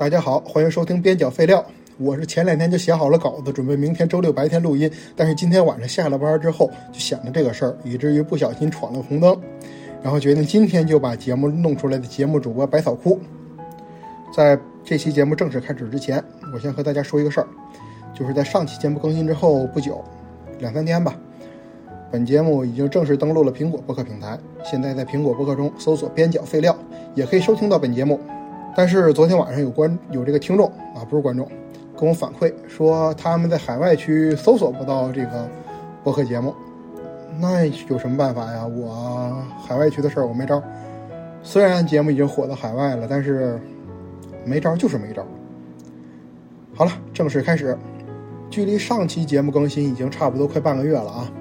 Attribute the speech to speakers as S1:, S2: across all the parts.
S1: 大家好，欢迎收听边角废料。我是前两天就写好了稿子，准备明天周六白天录音，但是今天晚上下了班之后就想着这个事儿，以至于不小心闯了红灯，然后决定今天就把节目弄出来的节目主播百草枯。在这期节目正式开始之前，我先和大家说一个事儿，就是在上期节目更新之后不久，两三天吧，本节目已经正式登录了苹果播客平台，现在在苹果播客中搜索“边角废料”也可以收听到本节目。但是昨天晚上有观有这个听众啊，不是观众，跟我反馈说他们在海外区搜索不到这个播客节目，那有什么办法呀？我海外区的事儿我没招。虽然节目已经火到海外了，但是没招就是没招。好了，正式开始。距离上期节目更新已经差不多快半个月了啊，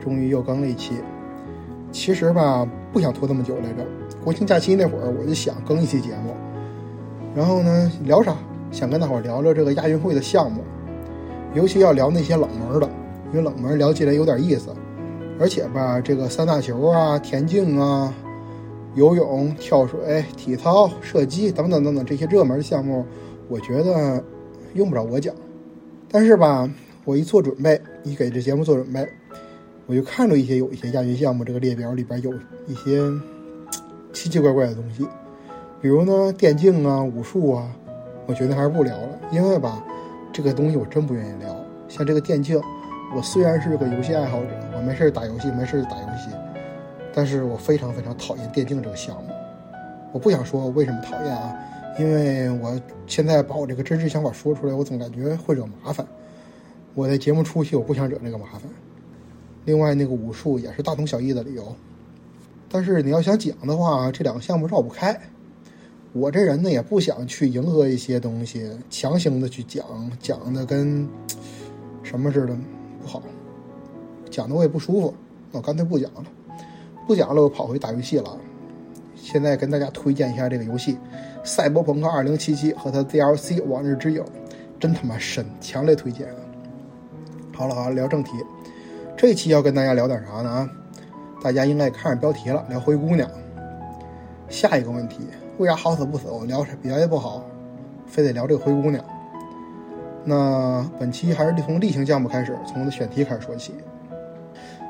S1: 终于又更了一期。其实吧，不想拖这么久来着。国庆假期那会儿我就想更一期节目。然后呢，聊啥？想跟大伙聊聊这个亚运会的项目，尤其要聊那些冷门的，因为冷门聊起来有点意思。而且吧，这个三大球啊、田径啊、游泳、跳水、体操、射击等等等等这些热门项目，我觉得用不着我讲。但是吧，我一做准备，一给这节目做准备，我就看着一些有一些亚运项目这个列表里边有一些奇奇怪怪的东西。比如呢，电竞啊、武术啊，我觉得还是不聊了，因为吧，这个东西我真不愿意聊。像这个电竞，我虽然是个游戏爱好者，我没事打游戏，没事打游戏，但是我非常非常讨厌电竞这个项目。我不想说为什么讨厌啊，因为我现在把我这个真实想法说出来，我总感觉会惹麻烦。我在节目初期我不想惹这个麻烦。另外，那个武术也是大同小异的理由。但是你要想讲的话，这两个项目绕不开。我这人呢也不想去迎合一些东西，强行的去讲，讲的跟什么似的不好，讲的我也不舒服，那我干脆不讲了，不讲了，我跑回打游戏了。现在跟大家推荐一下这个游戏《赛博朋克2077》和它 DLC《往日之影》，真他妈神，强烈推荐。好了好了，聊正题，这期要跟大家聊点啥呢啊？大家应该看着标题了，聊灰姑娘。下一个问题。为啥好死不死我聊别的不好，非得聊这个灰姑娘？那本期还是从例行项目开始，从我的选题开始说起。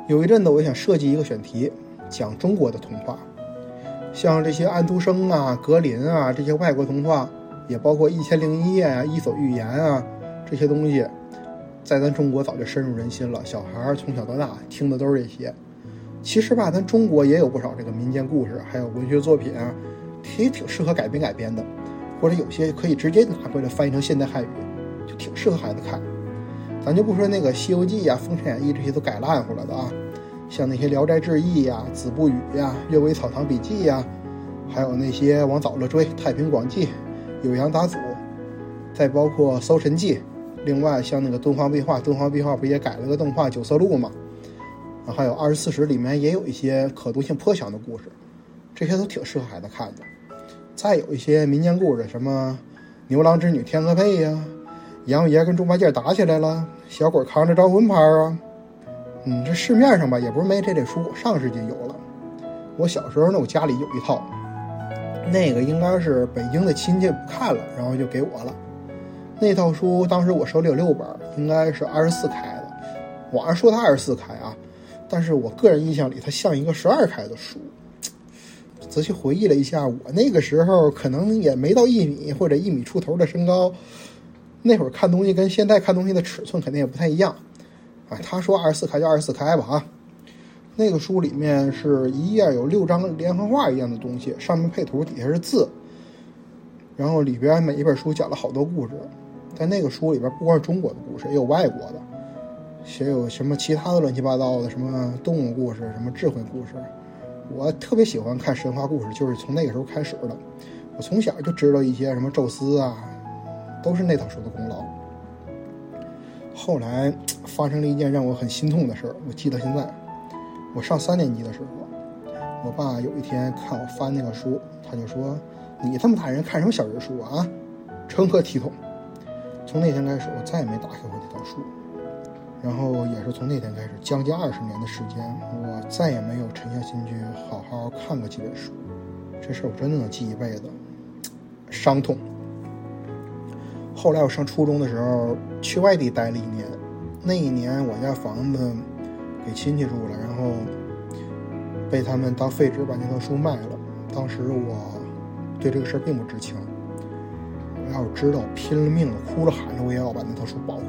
S1: 有一阵子我想设计一个选题，讲中国的童话，像这些安徒生啊、格林啊这些外国童话，也包括《一千零一夜》啊、《伊索寓言》啊这些东西，在咱中国早就深入人心了。小孩从小到大听的都是这些。其实吧，咱中国也有不少这个民间故事，还有文学作品啊。也挺适合改编改编的，或者有些可以直接拿过来翻译成现代汉语，就挺适合孩子看。咱就不说那个《西游记》呀、《封神演义》这些都改烂乎了的啊，像那些《聊斋志异》呀、《子不语》呀、《阅微草堂笔记》呀，还有那些往早了追《太平广记》《酉阳杂俎》，再包括《搜神记》。另外像那个敦煌壁画，敦煌壁画不也改了个动画《九色鹿》吗？还有《二十四史》里面也有一些可读性颇强的故事，这些都挺适合孩子看的。再有一些民间故事，什么牛郎织女天鹅配呀，杨爷跟猪八戒打起来了，小鬼扛着招魂牌啊。嗯，这市面上吧也不是没这类书，上世纪有了。我小时候呢，我家里有一套，那个应该是北京的亲戚不看了，然后就给我了。那套书当时我手里有六本，应该是二十四开的。网上说它二十四开啊，但是我个人印象里它像一个十二开的书。仔细回忆了一下，我那个时候可能也没到一米或者一米出头的身高，那会儿看东西跟现在看东西的尺寸肯定也不太一样。啊，他说二十四开就二十四开吧啊。那个书里面是一页有六张连环画一样的东西，上面配图，底下是字。然后里边每一本书讲了好多故事，在那个书里边不光是中国的故事，也有外国的，写有什么其他的乱七八糟的，什么动物故事，什么智慧故事。我特别喜欢看神话故事，就是从那个时候开始的。我从小就知道一些什么宙斯啊，都是那套书的功劳。后来发生了一件让我很心痛的事儿，我记到现在。我上三年级的时候，我爸有一天看我翻那个书，他就说：“你这么大人看什么小人书啊？”成何体统？从那天开始，我再也没打开过那套书。然后也是从那天开始，将近二十年的时间，我再也没有沉下心去好好看过几本书。这事我真的能记一辈子，伤痛。后来我上初中的时候去外地待了一年，那一年我家房子给亲戚住了，然后被他们当废纸把那套书卖了。当时我对这个事儿并不知情，我要知道，拼了命的哭着喊着，我也要把那套书保回。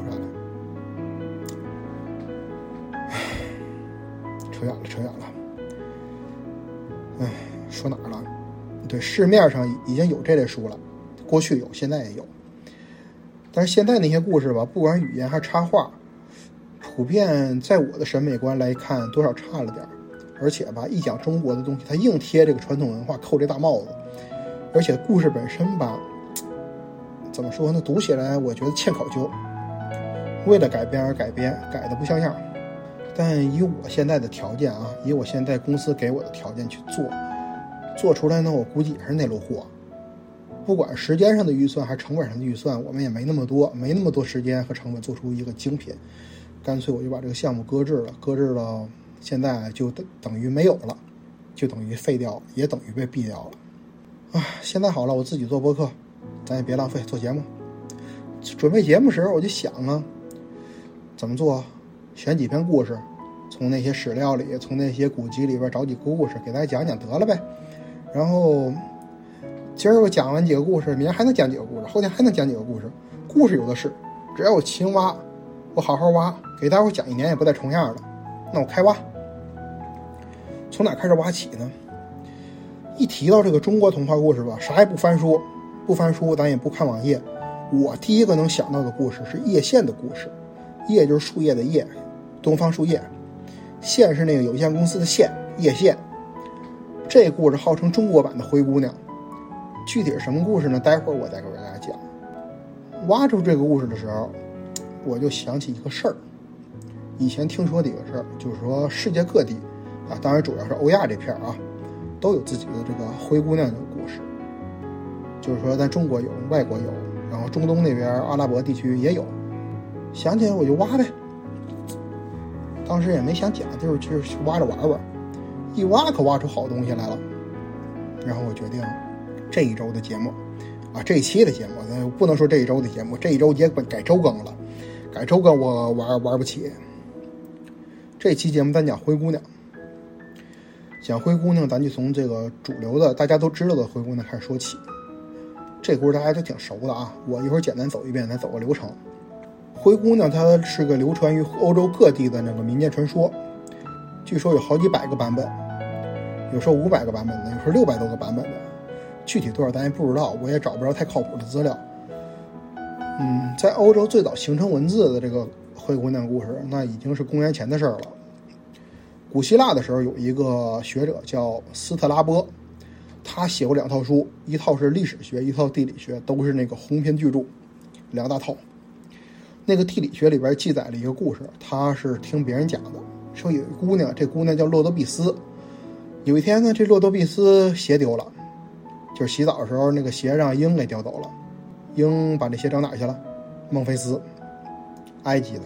S1: 扯远了，扯远了。唉，说哪儿了？对，市面上已经有这类书了，过去有，现在也有。但是现在那些故事吧，不管语言还是插画，普遍在我的审美观来看，多少差了点儿。而且吧，一讲中国的东西，它硬贴这个传统文化，扣这大帽子。而且故事本身吧，怎么说呢？读起来我觉得欠考究。为了改编而改编，改的不像样。但以我现在的条件啊，以我现在公司给我的条件去做，做出来呢，我估计也是那路货。不管时间上的预算还是成本上的预算，我们也没那么多，没那么多时间和成本做出一个精品。干脆我就把这个项目搁置了，搁置了，现在就等等于没有了，就等于废掉，也等于被毙掉了。啊，现在好了，我自己做播客，咱也别浪费做节目。准备节目时候我就想啊，怎么做？选几篇故事，从那些史料里，从那些古籍里边找几个故事给大家讲讲得了呗。然后今儿我讲完几个故事，明天还能讲几个故事，后天还能讲几个故事。故事有的是，只要我勤挖，我好好挖，给大伙讲一年也不带重样的。那我开挖，从哪开始挖起呢？一提到这个中国童话故事吧，啥也不翻书，不翻书，咱也不看网页，我第一个能想到的故事是叶县的故事。叶就是树叶的叶。东方树叶，县是那个有限公司的县，叶县。这故事号称中国版的灰姑娘，具体是什么故事呢？待会儿我再给大家讲。挖出这个故事的时候，我就想起一个事儿。以前听说的一个事儿，就是说世界各地啊，当然主要是欧亚这片儿啊，都有自己的这个灰姑娘的故事。就是说咱中国有，外国有，然后中东那边阿拉伯地区也有。想起来我就挖呗。当时也没想讲，就是去去挖着玩玩，一挖可挖出好东西来了。然后我决定这一周的节目，啊，这一期的节目，那不能说这一周的节目，这一周也改周更了，改周更我玩玩不起。这期节目咱讲灰姑娘，讲灰姑娘，咱就从这个主流的大家都知道的灰姑娘开始说起。这故事大家都挺熟的啊，我一会儿简单走一遍，咱走个流程。灰姑娘，它是个流传于欧洲各地的那个民间传说，据说有好几百个版本，有说五百个版本的，有说六百多个版本的，具体多少咱也不知道，我也找不着太靠谱的资料。嗯，在欧洲最早形成文字的这个灰姑娘故事，那已经是公元前的事儿了。古希腊的时候有一个学者叫斯特拉波，他写过两套书，一套是历史学，一套地理学，都是那个鸿篇巨著，两大套。那个地理学里边记载了一个故事，他是听别人讲的，说有一姑娘，这姑娘叫洛多碧斯。有一天呢，这洛多碧斯鞋丢了，就是洗澡的时候那个鞋让鹰给叼走了。鹰把这鞋找哪去了？孟菲斯，埃及的。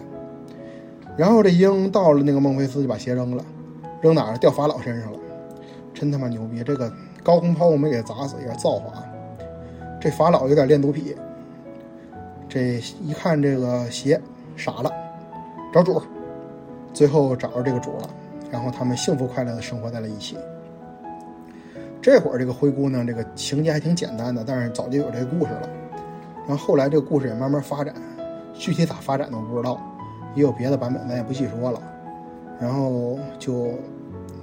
S1: 然后这鹰到了那个孟菲斯就把鞋扔了，扔哪儿？掉法老身上了。真他妈牛逼！这个高空抛物没给砸死，有点造化。这法老有点恋足癖。这一看这个鞋，傻了，找主，最后找着这个主了，然后他们幸福快乐的生活在了一起。这会儿这个灰姑娘这个情节还挺简单的，但是早就有这个故事了。然后后来这个故事也慢慢发展，具体咋发展的我不知道，也有别的版本，咱也不细说了。然后就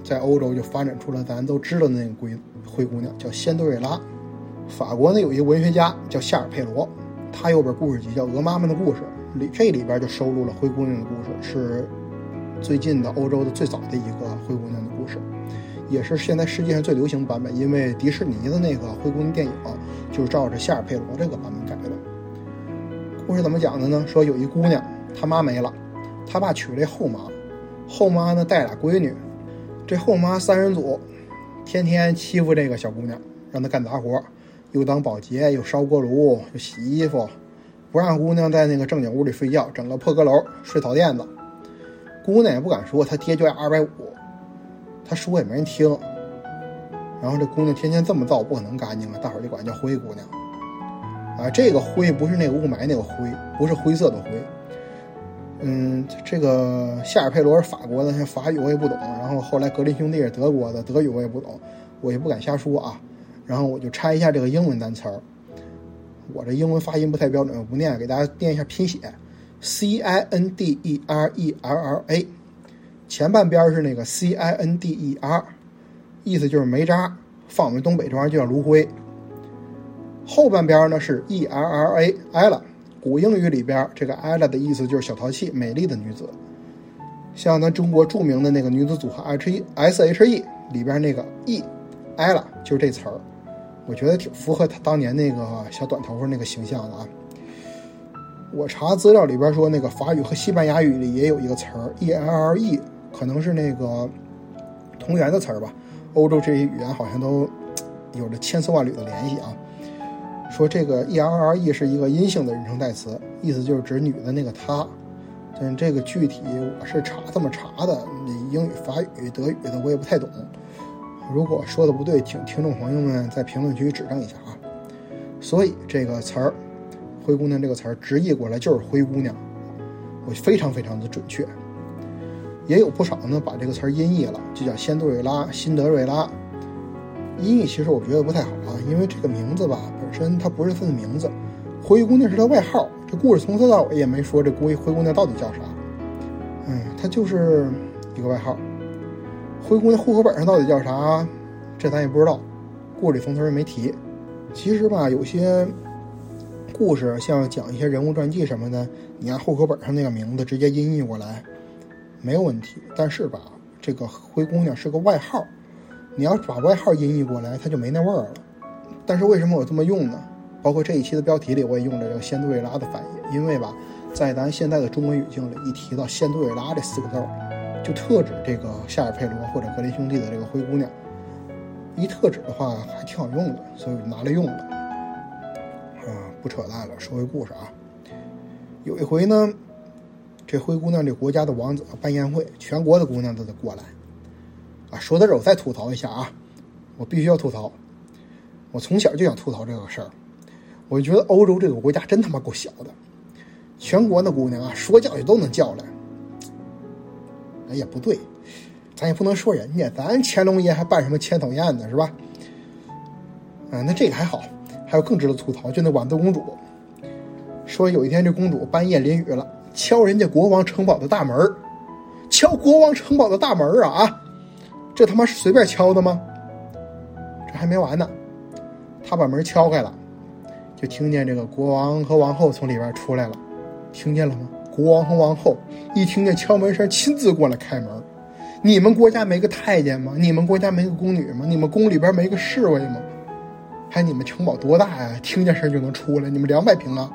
S1: 在欧洲就发展出了咱都知道的那个灰灰姑娘，叫仙多瑞拉。法国呢有一个文学家叫夏尔佩罗。他有本故事集叫《鹅妈妈的故事》，里这里边就收录了灰姑娘的故事，是最近的欧洲的最早的一个灰姑娘的故事，也是现在世界上最流行版本。因为迪士尼的那个灰姑娘电影就是照着夏尔佩罗这个版本改的。故事怎么讲的呢？说有一姑娘，她妈没了，她爸娶了一后妈，后妈呢带俩闺女，这后妈三人组，天天欺负这个小姑娘，让她干杂活。又当保洁，又烧锅炉，又洗衣服，不让姑娘在那个正经屋里睡觉，整个破阁楼睡草垫子。姑娘也不敢说，她爹就爱二百五，她说也没人听。然后这姑娘天天这么造，不可能干净啊，大伙儿就管叫灰姑娘。啊，这个灰不是那个雾霾那个灰，不是灰色的灰。嗯，这个夏尔佩罗是法国的，法语我也不懂。然后后来格林兄弟是德国的，德语我也不懂，我也不敢瞎说啊。然后我就拆一下这个英文单词儿，我这英文发音不太标准，我不念，给大家念一下拼写：C I N D E R E L L A，前半边是那个 C I N D E R，意思就是煤渣，放我们东北这玩意儿就叫炉灰。后半边呢是 E L L A，Ella，古英语里边这个 Ella 的意思就是小淘气、美丽的女子。像咱中国著名的那个女子组合 H E S H E 里边那个 E，Ella 就是这词儿。我觉得挺符合他当年那个小短头发那个形象的啊。我查资料里边说，那个法语和西班牙语里也有一个词儿 E L L E，可能是那个同源的词儿吧。欧洲这些语言好像都有着千丝万缕的联系啊。说这个 E L L E 是一个阴性的人称代词，意思就是指女的那个她。但这个具体我是查这么查的，英语、法语、德语的我也不太懂。如果说的不对，请听众朋友们在评论区指正一下啊。所以这个词儿“灰姑娘”这个词儿直译过来就是“灰姑娘”，我非常非常的准确。也有不少呢把这个词儿音译了，就叫仙杜瑞拉、辛德瑞拉。音译其实我觉得不太好啊，因为这个名字吧本身它不是她的名字，灰姑娘是她外号。这故事从头到尾也没说这灰灰姑娘到底叫啥，嗯，她就是一个外号。灰姑娘户口本上到底叫啥？这咱也不知道，故事里从头也没提。其实吧，有些故事像讲一些人物传记什么的，你按户口本上那个名字直接音译过来没有问题。但是吧，这个灰姑娘是个外号，你要把外号音译过来，它就没那味儿了。但是为什么我这么用呢？包括这一期的标题里，我也用了这个仙杜瑞拉的翻译，因为吧，在咱现在的中文语境里，一提到仙杜瑞拉这四个字儿。就特指这个夏尔佩罗或者格林兄弟的这个灰姑娘，一特指的话还挺好用的，所以拿来用了。啊，不扯淡了，说回故事啊。有一回呢，这灰姑娘这国家的王子办宴会，全国的姑娘都得过来。啊，说到这儿我再吐槽一下啊，我必须要吐槽。我从小就想吐槽这个事儿，我就觉得欧洲这个国家真他妈够小的，全国的姑娘啊，说叫也都能叫来。哎，也不对，咱也不能说人家，咱乾隆爷还办什么千岛宴呢，是吧？啊，那这个还好，还有更值得吐槽，就那豌豆公主，说有一天这公主半夜淋雨了，敲人家国王城堡的大门敲国王城堡的大门啊啊！这他妈是随便敲的吗？这还没完呢，他把门敲开了，就听见这个国王和王后从里边出来了，听见了吗？国王和王后一听见敲门声，亲自过来开门。你们国家没个太监吗？你们国家没个宫女吗？你们宫里边没个侍卫吗？还你们城堡多大呀？听见声就能出来？你们两百平啊？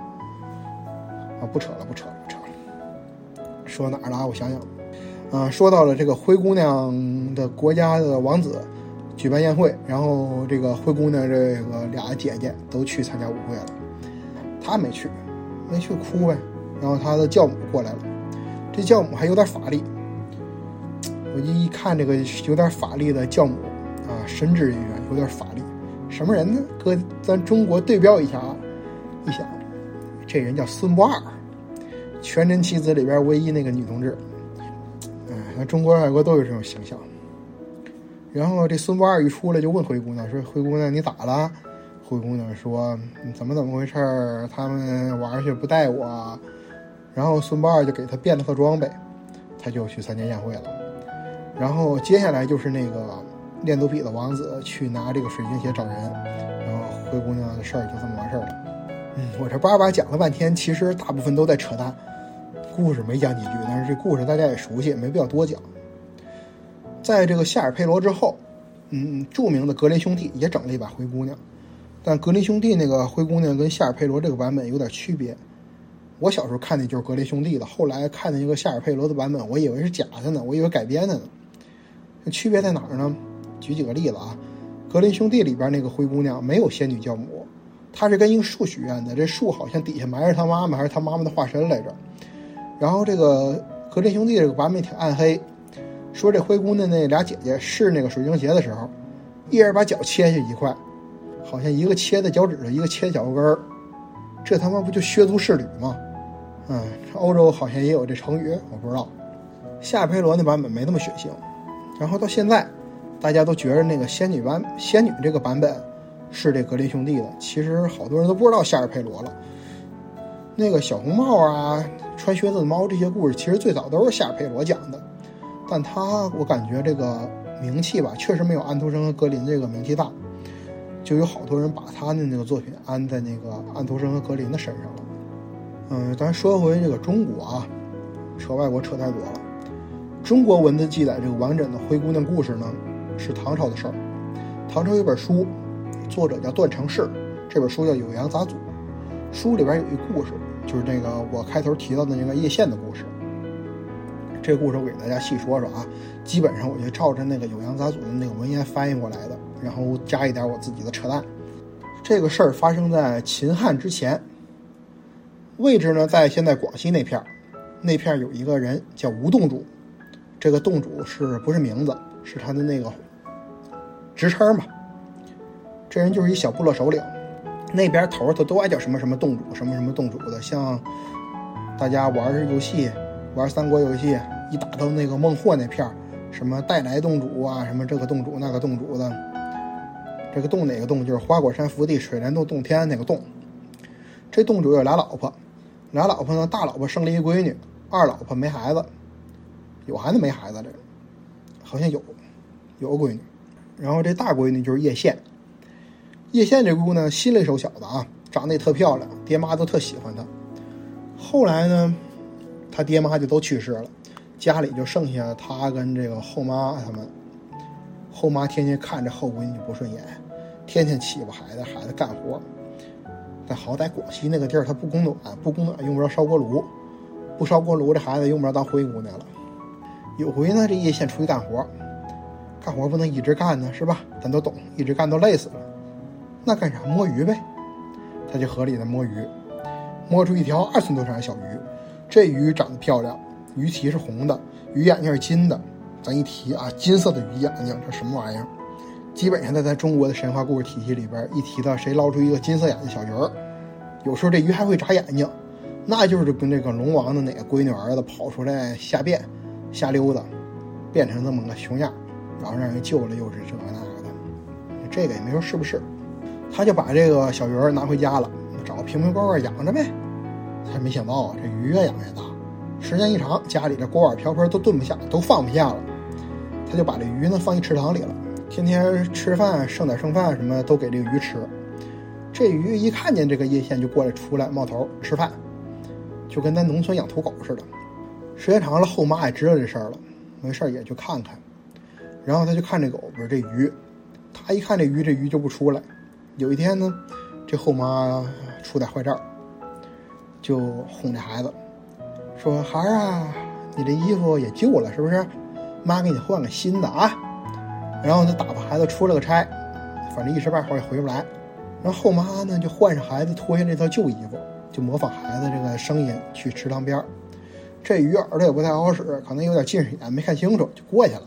S1: 啊，不扯了，不扯了，不扯了。说哪儿了？我想想。啊，说到了这个灰姑娘的国家的王子举办宴会，然后这个灰姑娘这个俩姐姐都去参加舞会了，她没去，没去哭呗。然后他的教母过来了，这教母还有点法力。我一一看这个有点法力的教母啊，神职人员有点法力，什么人呢？搁咱中国对标一下啊，一想，这人叫孙不二，全真七子里边唯一那个女同志。哎，咱中国外国都有这种形象。然后这孙不二一出来就问灰姑娘说：“灰姑娘，你咋了？”灰姑娘说：“怎么怎么回事儿？他们玩去不带我。”然后孙八二就给他变了套装备，他就去参加宴会了。然后接下来就是那个练肚皮的王子去拿这个水晶鞋找人，然后灰姑娘的事儿就这么完事儿了。嗯，我这叭叭讲了半天，其实大部分都在扯淡，故事没讲几句，但是这故事大家也熟悉，没必要多讲。在这个夏尔佩罗之后，嗯，著名的格林兄弟也整了一把灰姑娘，但格林兄弟那个灰姑娘跟夏尔佩罗这个版本有点区别。我小时候看的就是格林兄弟的，后来看的一个夏尔佩罗的版本，我以为是假的呢，我以为改编的呢。区别在哪儿呢？举几个例子啊，格林兄弟里边那个灰姑娘没有仙女教母，她是跟一个树许愿的，这树好像底下埋着她妈妈还是她妈妈的化身来着。然后这个格林兄弟这个版本挺暗黑，说这灰姑娘那俩姐姐试那个水晶鞋的时候，一人把脚切下一块，好像一个切在脚趾头，一个切脚后跟儿。这他妈不就削足适履吗？嗯，欧洲好像也有这成语，我不知道。夏尔佩罗那版本没那么血腥，然后到现在，大家都觉得那个仙女版仙女这个版本是这格林兄弟的，其实好多人都不知道夏尔佩罗了。那个小红帽啊，穿靴子的猫这些故事，其实最早都是夏尔佩罗讲的，但他我感觉这个名气吧，确实没有安徒生和格林这个名气大，就有好多人把他的那个作品安在那个安徒生和格林的身上了。嗯，咱说回这个中国啊，扯外国扯太多了。中国文字记载这个完整的灰姑娘故事呢，是唐朝的事儿。唐朝有本书，作者叫段成式，这本书叫《酉阳杂俎》。书里边有一故事，就是那个我开头提到的那个叶县的故事。这个故事我给大家细说说啊，基本上我就照着那个《酉阳杂俎》的那个文言翻译过来的，然后加一点我自己的扯淡。这个事儿发生在秦汉之前，位置呢在现在广西那片儿，那片儿有一个人叫吴洞主。这个洞主是不是名字？是他的那个职称嘛？这人就是一小部落首领，那边头头都爱叫什么什么洞主，什么什么洞主的。像大家玩游戏、玩三国游戏，一打到那个孟获那片什么带来洞主啊，什么这个洞主那个洞主的。这个洞哪个洞？就是花果山福地水帘洞洞天那个洞。这洞主有俩老婆，俩老婆呢，大老婆生了一闺女，二老婆没孩子。有孩子没孩子的，好像有，有个闺女，然后这大闺女就是叶县。叶县这姑娘心里手小的啊，长得也特漂亮，爹妈都特喜欢她。后来呢，她爹妈就都去世了，家里就剩下她跟这个后妈他们。后妈天天看着后闺女不顺眼，天天欺负孩子，孩子干活。但好歹广西那个地儿，它不供暖，不供暖用不着烧锅炉，不烧锅炉，这孩子用不着当灰姑娘了。有回呢，这叶县出去干活，干活不能一直干呢，是吧？咱都懂，一直干都累死了。那干啥？摸鱼呗。他去河里头摸鱼，摸出一条二寸多长的小鱼。这鱼长得漂亮，鱼鳍是红的，鱼眼睛是金的。咱一提啊，金色的鱼眼睛，这什么玩意儿？基本上在咱中国的神话故事体系里边，一提到谁捞出一个金色眼睛小鱼儿，有时候这鱼还会眨眼睛，那就是跟这个龙王的哪个闺女儿子跑出来瞎变。瞎溜达，变成这么个熊样，然后让人救了，又是这个那个的，这个也没说是不是，他就把这个小鱼儿拿回家了，找个瓶瓶罐罐养着呗。他没想到啊，这鱼越养越大，时间一长，家里的锅碗瓢盆都炖不下，都放不下了。他就把这鱼呢放一池塘里了，天天吃饭剩点剩饭什么都给这个鱼吃。这鱼一看见这个叶县就过来出来冒头吃饭，就跟咱农村养土狗似的。时间长了，后妈也知道这事儿了，没事也去看看。然后他就看这狗，不是这鱼，他一看这鱼，这鱼就不出来。有一天呢，这后妈出点坏账，就哄这孩子，说：“孩儿啊，你这衣服也旧了，是不是？妈给你换个新的啊。”然后就打发孩子出了个差，反正一时半会儿也回不来。然后后妈呢，就换上孩子脱下那套旧衣服，就模仿孩子这个声音去池塘边儿。这鱼耳朵也不太好使，可能有点近视眼，没看清楚就过去了。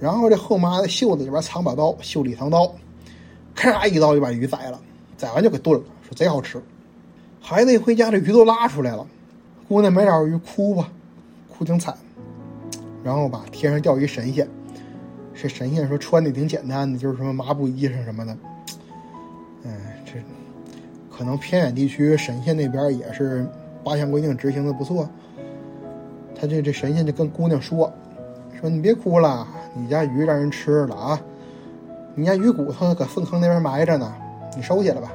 S1: 然后这后妈的袖子里边藏把刀，袖里藏刀，咔嚓一刀就把鱼宰了，宰完就给炖了，说贼好吃。孩子一回家，这鱼都拉出来了，姑娘没了鱼哭吧，哭挺惨。然后吧，天上掉一神仙，这神仙说穿的挺简单的，就是什么麻布衣裳什么的。嗯，这可能偏远地区神仙那边也是八项规定执行的不错。他这这神仙就跟姑娘说：“说你别哭了，你家鱼让人吃了啊，你家鱼骨头搁粪坑那边埋着呢，你收起来吧。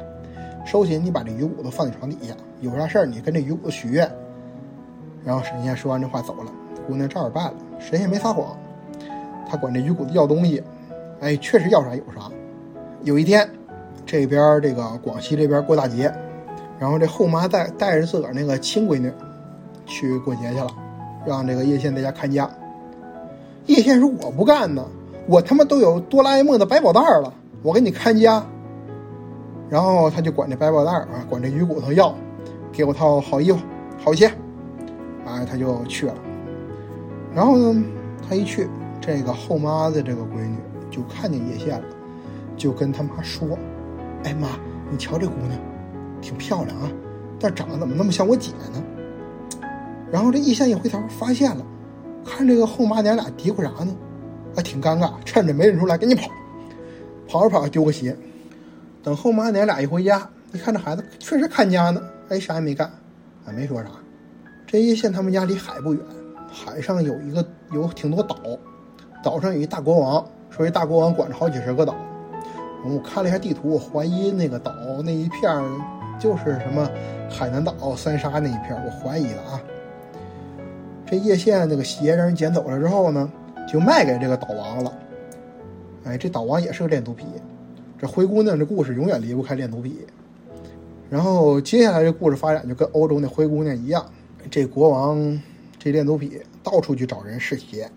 S1: 收起，你把这鱼骨头放在床底下，有啥事儿你跟这鱼骨头许愿。”然后神仙说完这话走了，姑娘照着办了。神仙没撒谎，他管这鱼骨头要东西，哎，确实要啥有啥。有一天，这边这个广西这边过大节，然后这后妈带带着自个儿那个亲闺女去过节去了。让这个叶县在家看家。叶县说：“我不干呢，我他妈都有哆啦 A 梦的百宝袋了，我给你看家。”然后他就管这百宝袋啊，管这鱼骨头要，给我套好衣服、好鞋。哎，他就去了。然后呢，他一去，这个后妈的这个闺女就看见叶县了，就跟他妈说：“哎妈，你瞧这姑娘，挺漂亮啊，但长得怎么那么像我姐呢？然后这叶县一回头发现了，看这个后妈娘俩嘀咕啥呢？还挺尴尬，趁着没认出来，赶紧跑，跑着跑着丢个鞋。等后妈娘俩一回家，一看这孩子确实看家呢，哎，啥也没干，啊，没说啥。这叶县他们家离海不远，海上有一个有挺多岛，岛上有一大国王，说一大国王管着好几十个岛。我看了一下地图，我怀疑那个岛那一片就是什么海南岛、三沙那一片，我怀疑了啊。这叶县那个鞋让人捡走了之后呢，就卖给这个岛王了。哎，这岛王也是个恋足癖，这灰姑娘这故事永远离不开恋足癖。然后接下来这故事发展就跟欧洲那灰姑娘一样，这国王这恋足癖到处去找人试鞋。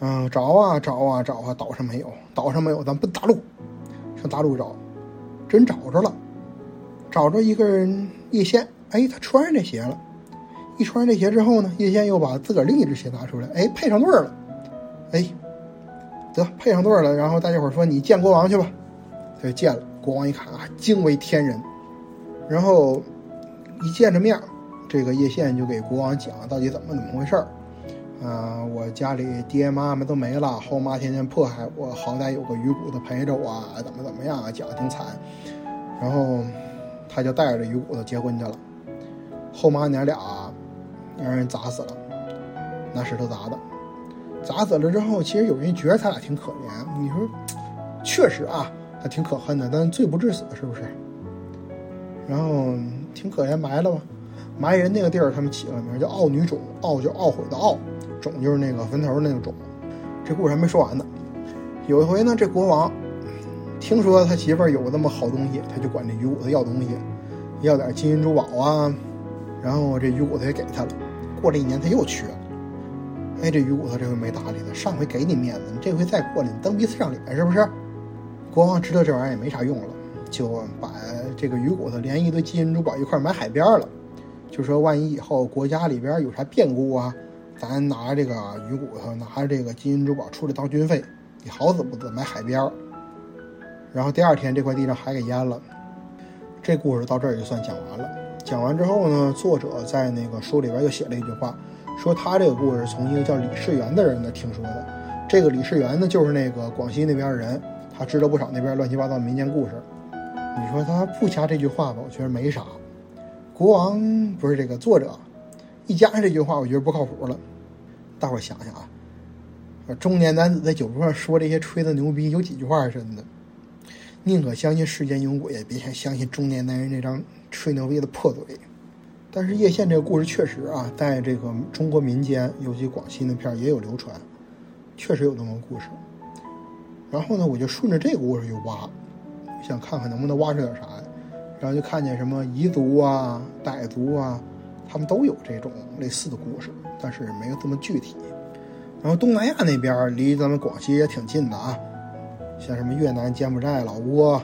S1: 嗯，找啊找啊找啊，岛上没有，岛上没有，咱奔大陆，上大陆找，真找着了，找着一个人叶县，哎，他穿上这鞋了，一穿上这鞋之后呢，叶县又把自个儿另一只鞋拿出来，哎，配上对儿了，哎，得配上对儿了，然后大家伙说你见国王去吧，他就见了，国王一看啊，惊为天人，然后一见着面，这个叶县就给国王讲到底怎么怎么回事儿。啊，我家里爹妈妈都没了，后妈天天迫害我，好歹有个鱼骨头陪着我，怎么怎么样啊，讲的挺惨。然后他就带着鱼骨头结婚去了，后妈娘俩让人砸死了，拿石头砸的。砸死了之后，其实有人觉得他俩挺可怜，你说确实啊，他挺可恨的，但罪不至死，是不是？然后挺可怜，埋了吧。埋人那个地儿，他们起了名叫懊女冢，懊就懊悔的懊。冢就是那个坟头那个冢，这故事还没说完呢。有一回呢，这国王听说他媳妇儿有那么好东西，他就管这鱼骨头要东西，要点金银珠宝啊。然后这鱼骨头也给他了。过了一年，他又去了。哎，这鱼骨头这回没搭理他。上回给你面子，你这回再过来，你蹬鼻子上脸是不是？国王知道这玩意儿也没啥用了，就把这个鱼骨头连一堆金银珠宝一块埋海边了。就说万一以后国家里边有啥变故啊。咱拿这个鱼骨头，拿着这个金银珠宝出来当军费，你好死不死埋海边儿。然后第二天这块地让海给淹了。这故事到这儿就算讲完了。讲完之后呢，作者在那个书里边又写了一句话，说他这个故事从一个叫李世元的人那听说的。这个李世元呢，就是那个广西那边的人，他知道不少那边乱七八糟民间故事。你说他不加这句话吧，我觉得没啥。国王不是这个作者。一加上这句话，我觉得不靠谱了。大伙想想啊，中年男子在酒桌上说这些吹的牛逼，有几句话是真的？宁可相信世间有鬼，也别想相信中年男人那张吹牛逼的破嘴。但是叶县这个故事确实啊，在这个中国民间，尤其广西那片也有流传，确实有那么个故事。然后呢，我就顺着这个故事去挖，想看看能不能挖出点啥来。然后就看见什么彝族啊、傣族啊。他们都有这种类似的故事，但是没有这么具体。然后东南亚那边离咱们广西也挺近的啊，像什么越南、柬埔寨、老挝、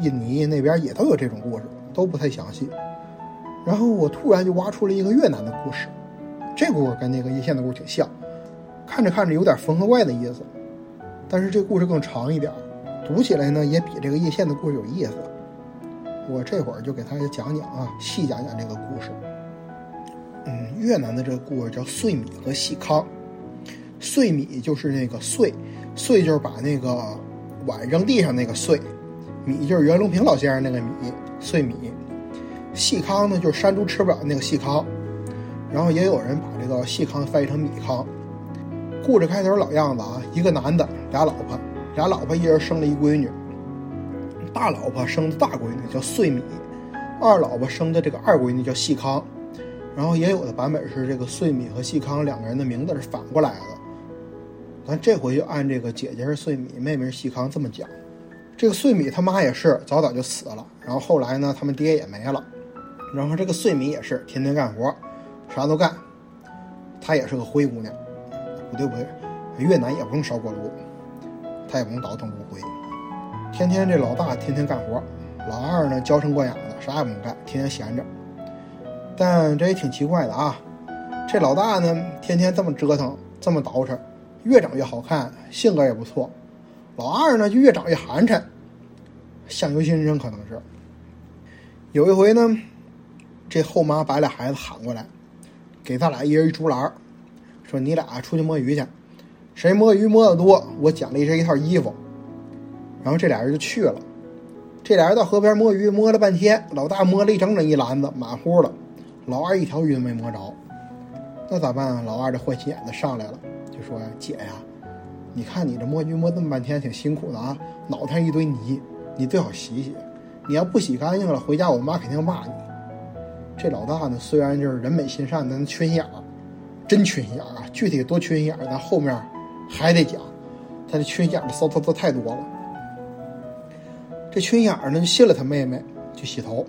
S1: 印尼那边也都有这种故事，都不太详细。然后我突然就挖出了一个越南的故事，这故事跟那个叶县的故事挺像，看着看着有点缝合怪的意思，但是这故事更长一点，读起来呢也比这个叶县的故事有意思。我这会儿就给大家讲讲啊，细讲讲这个故事。嗯，越南的这个故事叫碎米和细糠。碎米就是那个碎，碎就是把那个碗扔地上那个碎，米就是袁隆平老先生那个米，碎米。细糠呢就是山猪吃不了那个细糠，然后也有人把这个细糠翻译成米糠。故事开头老样子啊，一个男的俩老婆，俩老婆一人生了一闺女，大老婆生的大闺女叫碎米，二老婆生的这个二闺女叫细康。然后也有的版本是这个碎米和细康两个人的名字是反过来的，咱这回就按这个姐姐是碎米，妹妹是细康这么讲。这个碎米他妈也是早早就死了，然后后来呢，他们爹也没了，然后这个碎米也是天天干活，啥都干。她也是个灰姑娘，不对不对，越南也不用烧锅炉，她也不用倒腾炉灰，天天这老大天天干活，老二呢娇生惯养的，啥也不用干，天天闲着。但这也挺奇怪的啊，这老大呢，天天这么折腾，这么捯饬，越长越好看，性格也不错。老二呢，就越长越寒碜，相由心生可能是。有一回呢，这后妈把俩孩子喊过来，给他俩一人一竹篮说你俩出去摸鱼去，谁摸鱼摸的多，我奖励谁一套衣服。然后这俩人就去了。这俩人到河边摸鱼，摸了半天，老大摸了一整整一篮子，满乎了。老二一条鱼都没摸着，那咋办啊？老二这坏心眼子上来了，就说：“姐呀，你看你这摸鱼摸这么半天，挺辛苦的啊，脑袋上一堆泥，你最好洗洗。你要不洗干净了，回家我妈肯定骂你。”这老大呢，虽然就是人美心善，但缺心眼儿，真缺心眼儿啊！具体多缺心眼儿，咱后面还得讲。他这缺心眼的骚操作太多了。这缺心眼儿呢，就信了他妹妹，就洗头。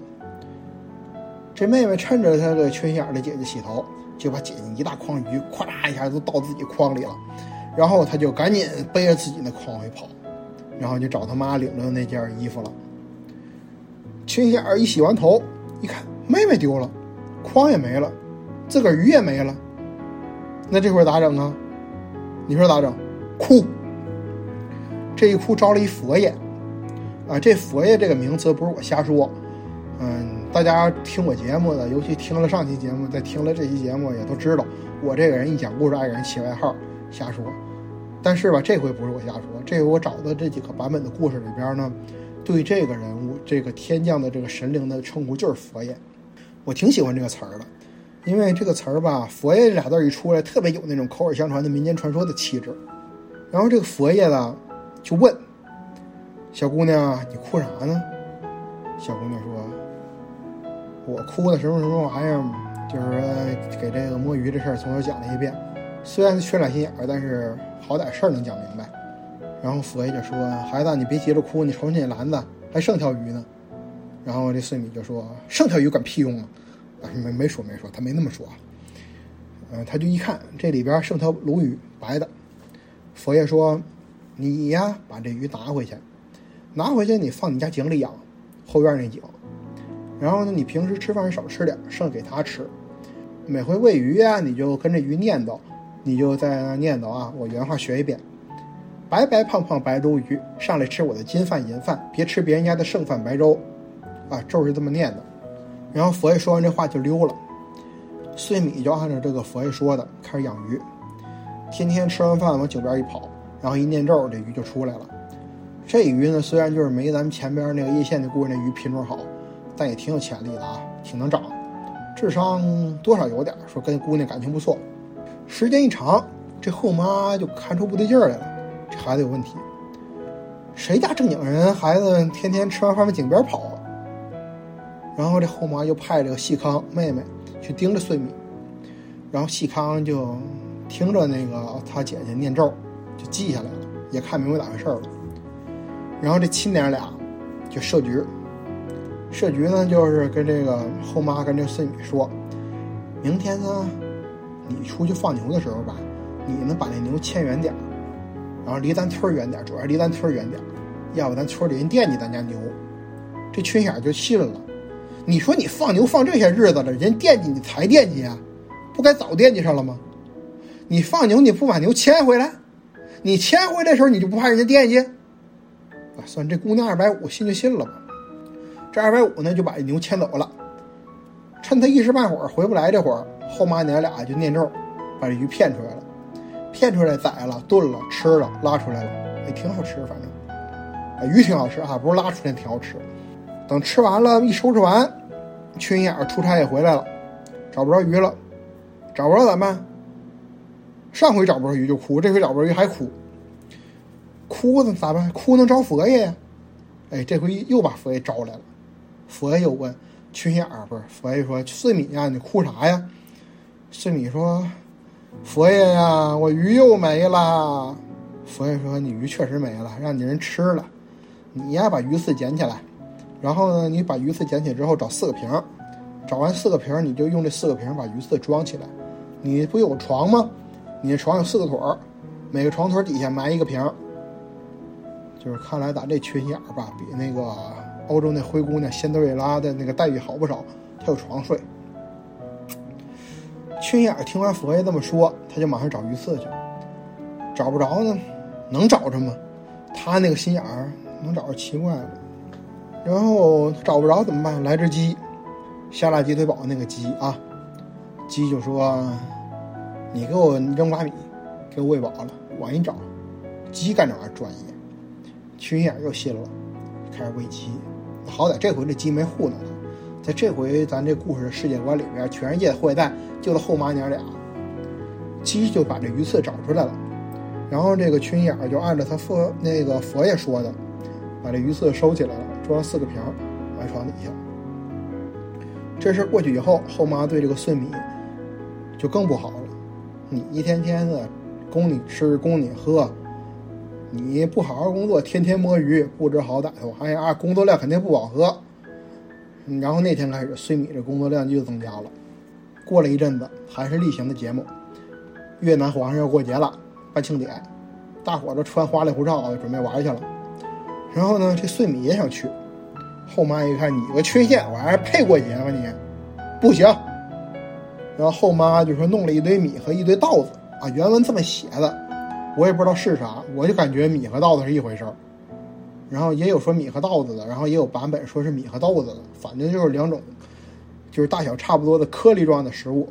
S1: 这妹妹趁着他这缺心眼儿的姐姐洗头，就把姐姐一大筐鱼，咵啦一下都倒自己筐里了。然后他就赶紧背着自己那筐往回跑，然后就找他妈领着那件衣服了。缺心眼儿一洗完头，一看妹妹丢了，筐也没了，自个儿鱼也没了。那这会儿咋整啊？你说咋整？哭。这一哭招了一佛爷。啊，这佛爷这个名词不是我瞎说，嗯，大家听我节目的，尤其听了上期节目，再听了这期节目，也都知道我这个人一讲故事爱给人起外号，瞎说。但是吧，这回不是我瞎说，这回我找的这几个版本的故事里边呢，对这个人物、这个天降的这个神灵的称呼就是佛爷，我挺喜欢这个词儿的，因为这个词儿吧，佛爷这俩字一出来，特别有那种口耳相传的民间传说的气质。然后这个佛爷呢，就问。小姑娘，你哭啥呢？小姑娘说：“我哭的什么什么玩意儿，就是说给这个摸鱼这事儿从头讲了一遍。虽然缺俩心眼儿，但是好歹事儿能讲明白。”然后佛爷就说：“孩子，你别急着哭，你瞅瞅那篮子，还剩条鱼呢。”然后这碎米就说：“剩条鱼管屁用啊！”，没没说没说，他没那么说。嗯，他就一看这里边剩条鲈鱼，白的。佛爷说：“你呀，把这鱼拿回去。”拿回去你放你家井里养，后院那井。然后呢，你平时吃饭少吃点，剩给他吃。每回喂鱼呀，你就跟这鱼念叨，你就在那念叨啊。我原话学一遍：白白胖胖白鲈鱼，上来吃我的金饭银饭，别吃别人家的剩饭白粥。啊，咒是这么念的。然后佛爷说完这话就溜了。碎米就按照这个佛爷说的开始养鱼，天天吃完饭往井边一跑，然后一念咒，这鱼就出来了。这鱼呢，虽然就是没咱们前边那个叶县的故事那鱼品种好，但也挺有潜力的啊，挺能长，智商多少有点。说跟姑娘感情不错，时间一长，这后妈就看出不对劲来了，这孩子有问题。谁家正经人孩子天天吃完饭往井边跑啊？然后这后妈就派这个细康妹妹去盯着碎米，然后细康就听着那个他姐姐念咒，就记下来了，也看明白咋回事了。然后这亲娘俩就设局，设局呢就是跟这个后妈跟这孙女说，明天呢，你出去放牛的时候吧，你呢把那牛牵远点然后离咱村远点主要离咱村远点要不咱村里人惦记咱家牛。这缺眼就信了，你说你放牛放这些日子了，人惦记你才惦记啊，不该早惦记上了吗？你放牛你不把牛牵回来，你牵回来的时候你就不怕人家惦记？算这姑娘二百五，信就信了吧。这二百五呢，就把这牛牵走了。趁他一时半会儿回不来，这会儿后妈娘俩就念咒，把这鱼骗出来了。骗出来宰了、炖了、吃了、拉出来了，也挺好吃，反正。啊，鱼挺好吃啊，不是拉出来挺好吃。等吃完了，一收拾完，缺心眼儿出差也回来了，找不着鱼了，找不着咋办？上回找不着鱼就哭，这回找不着鱼还哭。哭呢咋办？哭能招佛爷呀？哎，这回又把佛爷招来了。佛爷又问：“缺心眼儿不是？”佛爷说：“碎米呀，你哭啥呀？”碎米说：“佛爷呀，我鱼又没了。”佛爷说：“你鱼确实没了，让你人吃了。你呀，把鱼刺捡起来，然后呢，你把鱼刺捡起来之后找四个瓶儿，找完四个瓶儿，你就用这四个瓶儿把鱼刺装起来。你不有床吗？你的床有四个腿儿，每个床腿底下埋一个瓶儿。”就是看来咱这缺心眼儿吧，比那个欧洲那灰姑娘仙德瑞拉的那个待遇好不少。她有床睡。缺心眼儿听完佛爷这么说，他就马上找鱼刺去。找不着呢，能找着吗？他那个心眼儿能找着奇怪了。然后找不着怎么办？来只鸡，下拉鸡腿堡那个鸡啊，鸡就说：“你给我扔把米，给我喂饱了，我给你找。”鸡干这玩意儿专业。群眼又信了，开始喂鸡。好歹这回这鸡没糊弄他，在这回咱这故事的世界观里边，全世界的坏蛋就他后妈娘俩。鸡就把这鱼刺找出来了，然后这个群眼就按照他佛那个佛爷说的，把这鱼刺收起来了，装了四个瓶埋床底下。这事过去以后，后妈对这个顺米就更不好了。你一天天的供你吃供你喝，你不好好工作，天天摸鱼，不知好歹的玩意儿，工作量肯定不饱和。然后那天开始，碎米这工作量就增加了。过了一阵子，还是例行的节目。越南皇上要过节了，办庆典，大伙都穿花里胡哨的准备玩去了。然后呢，这碎米也想去。后妈一看，你个缺陷，我还是配过节吗你？不行。然后后妈就说弄了一堆米和一堆稻子啊，原文这么写的，我也不知道是啥，我就感觉米和稻子是一回事儿。然后也有说米和稻子的，然后也有版本说是米和豆子的，反正就是两种，就是大小差不多的颗粒状的食物。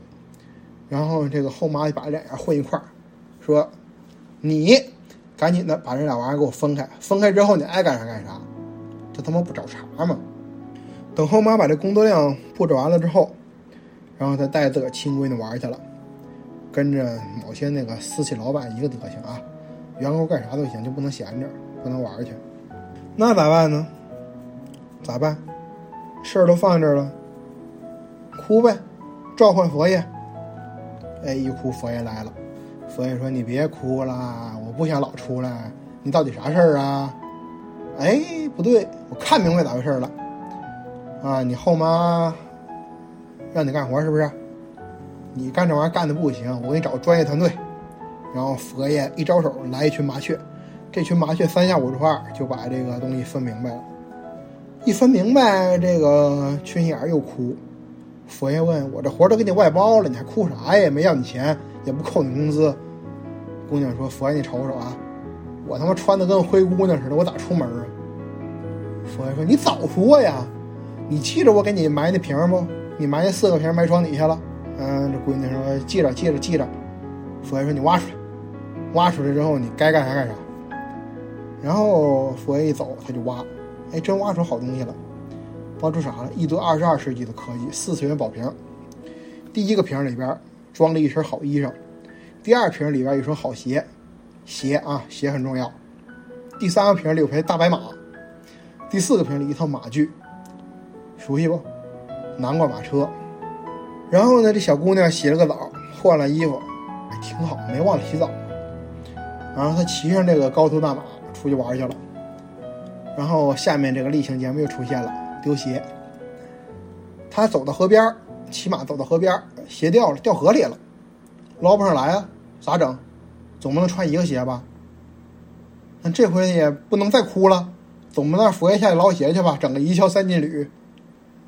S1: 然后这个后妈就把两样混一块儿，说：“你赶紧的把这俩玩意儿给我分开，分开之后你爱干啥干啥。”这他妈不找茬吗？等后妈把这工作量布置完了之后，然后她带自个儿亲闺女玩去了，跟着某些那个私企老板一个德行啊，员工干啥都行，就不能闲着，不能玩去。那咋办呢？咋办？事儿都放这儿了，哭呗，召唤佛爷。哎，一哭佛爷来了，佛爷说：“你别哭了，我不想老出来。你到底啥事儿啊？”哎，不对，我看明白咋回事了。啊，你后妈让你干活是不是？你干这玩意儿干的不行，我给你找专业团队。然后佛爷一招手，来一群麻雀，这群麻雀三下五除二就把这个东西分明白了。一分明白，这个群眼又哭。佛爷问我：“这活都给你外包了，你还哭啥呀？没要你钱，也不扣你工资。”姑娘说：“佛爷，你瞅瞅啊，我他妈穿的跟灰姑娘似的，我咋出门啊？”佛爷说：“你早说呀！你记着我给你埋那瓶不？你埋那四个瓶埋床底下了。”嗯，这姑娘说：“记着，记着，记着。”佛爷说：“你挖出来，挖出来之后你该干啥干啥。”然后佛爷一走，他就挖，哎，真挖出好东西了。挖出啥了？一堆二十二世纪的科技四次元宝瓶。第一个瓶里边装了一身好衣裳，第二瓶里边一双好鞋，鞋啊鞋很重要。第三个瓶里有匹大白马，第四个瓶里一套马具，熟悉不？南瓜马车。然后呢，这小姑娘洗了个澡，换了衣服，还挺好，没忘了洗澡。然后她骑上这个高头大马出去玩去了。然后下面这个例行节目又出现了。丢鞋，她走到河边骑马走到河边鞋掉了，掉河里了，捞不上来啊，咋整？总不能穿一个鞋吧？那这回也不能再哭了，总不能佛爷下去捞鞋去吧？整个一桥三金缕，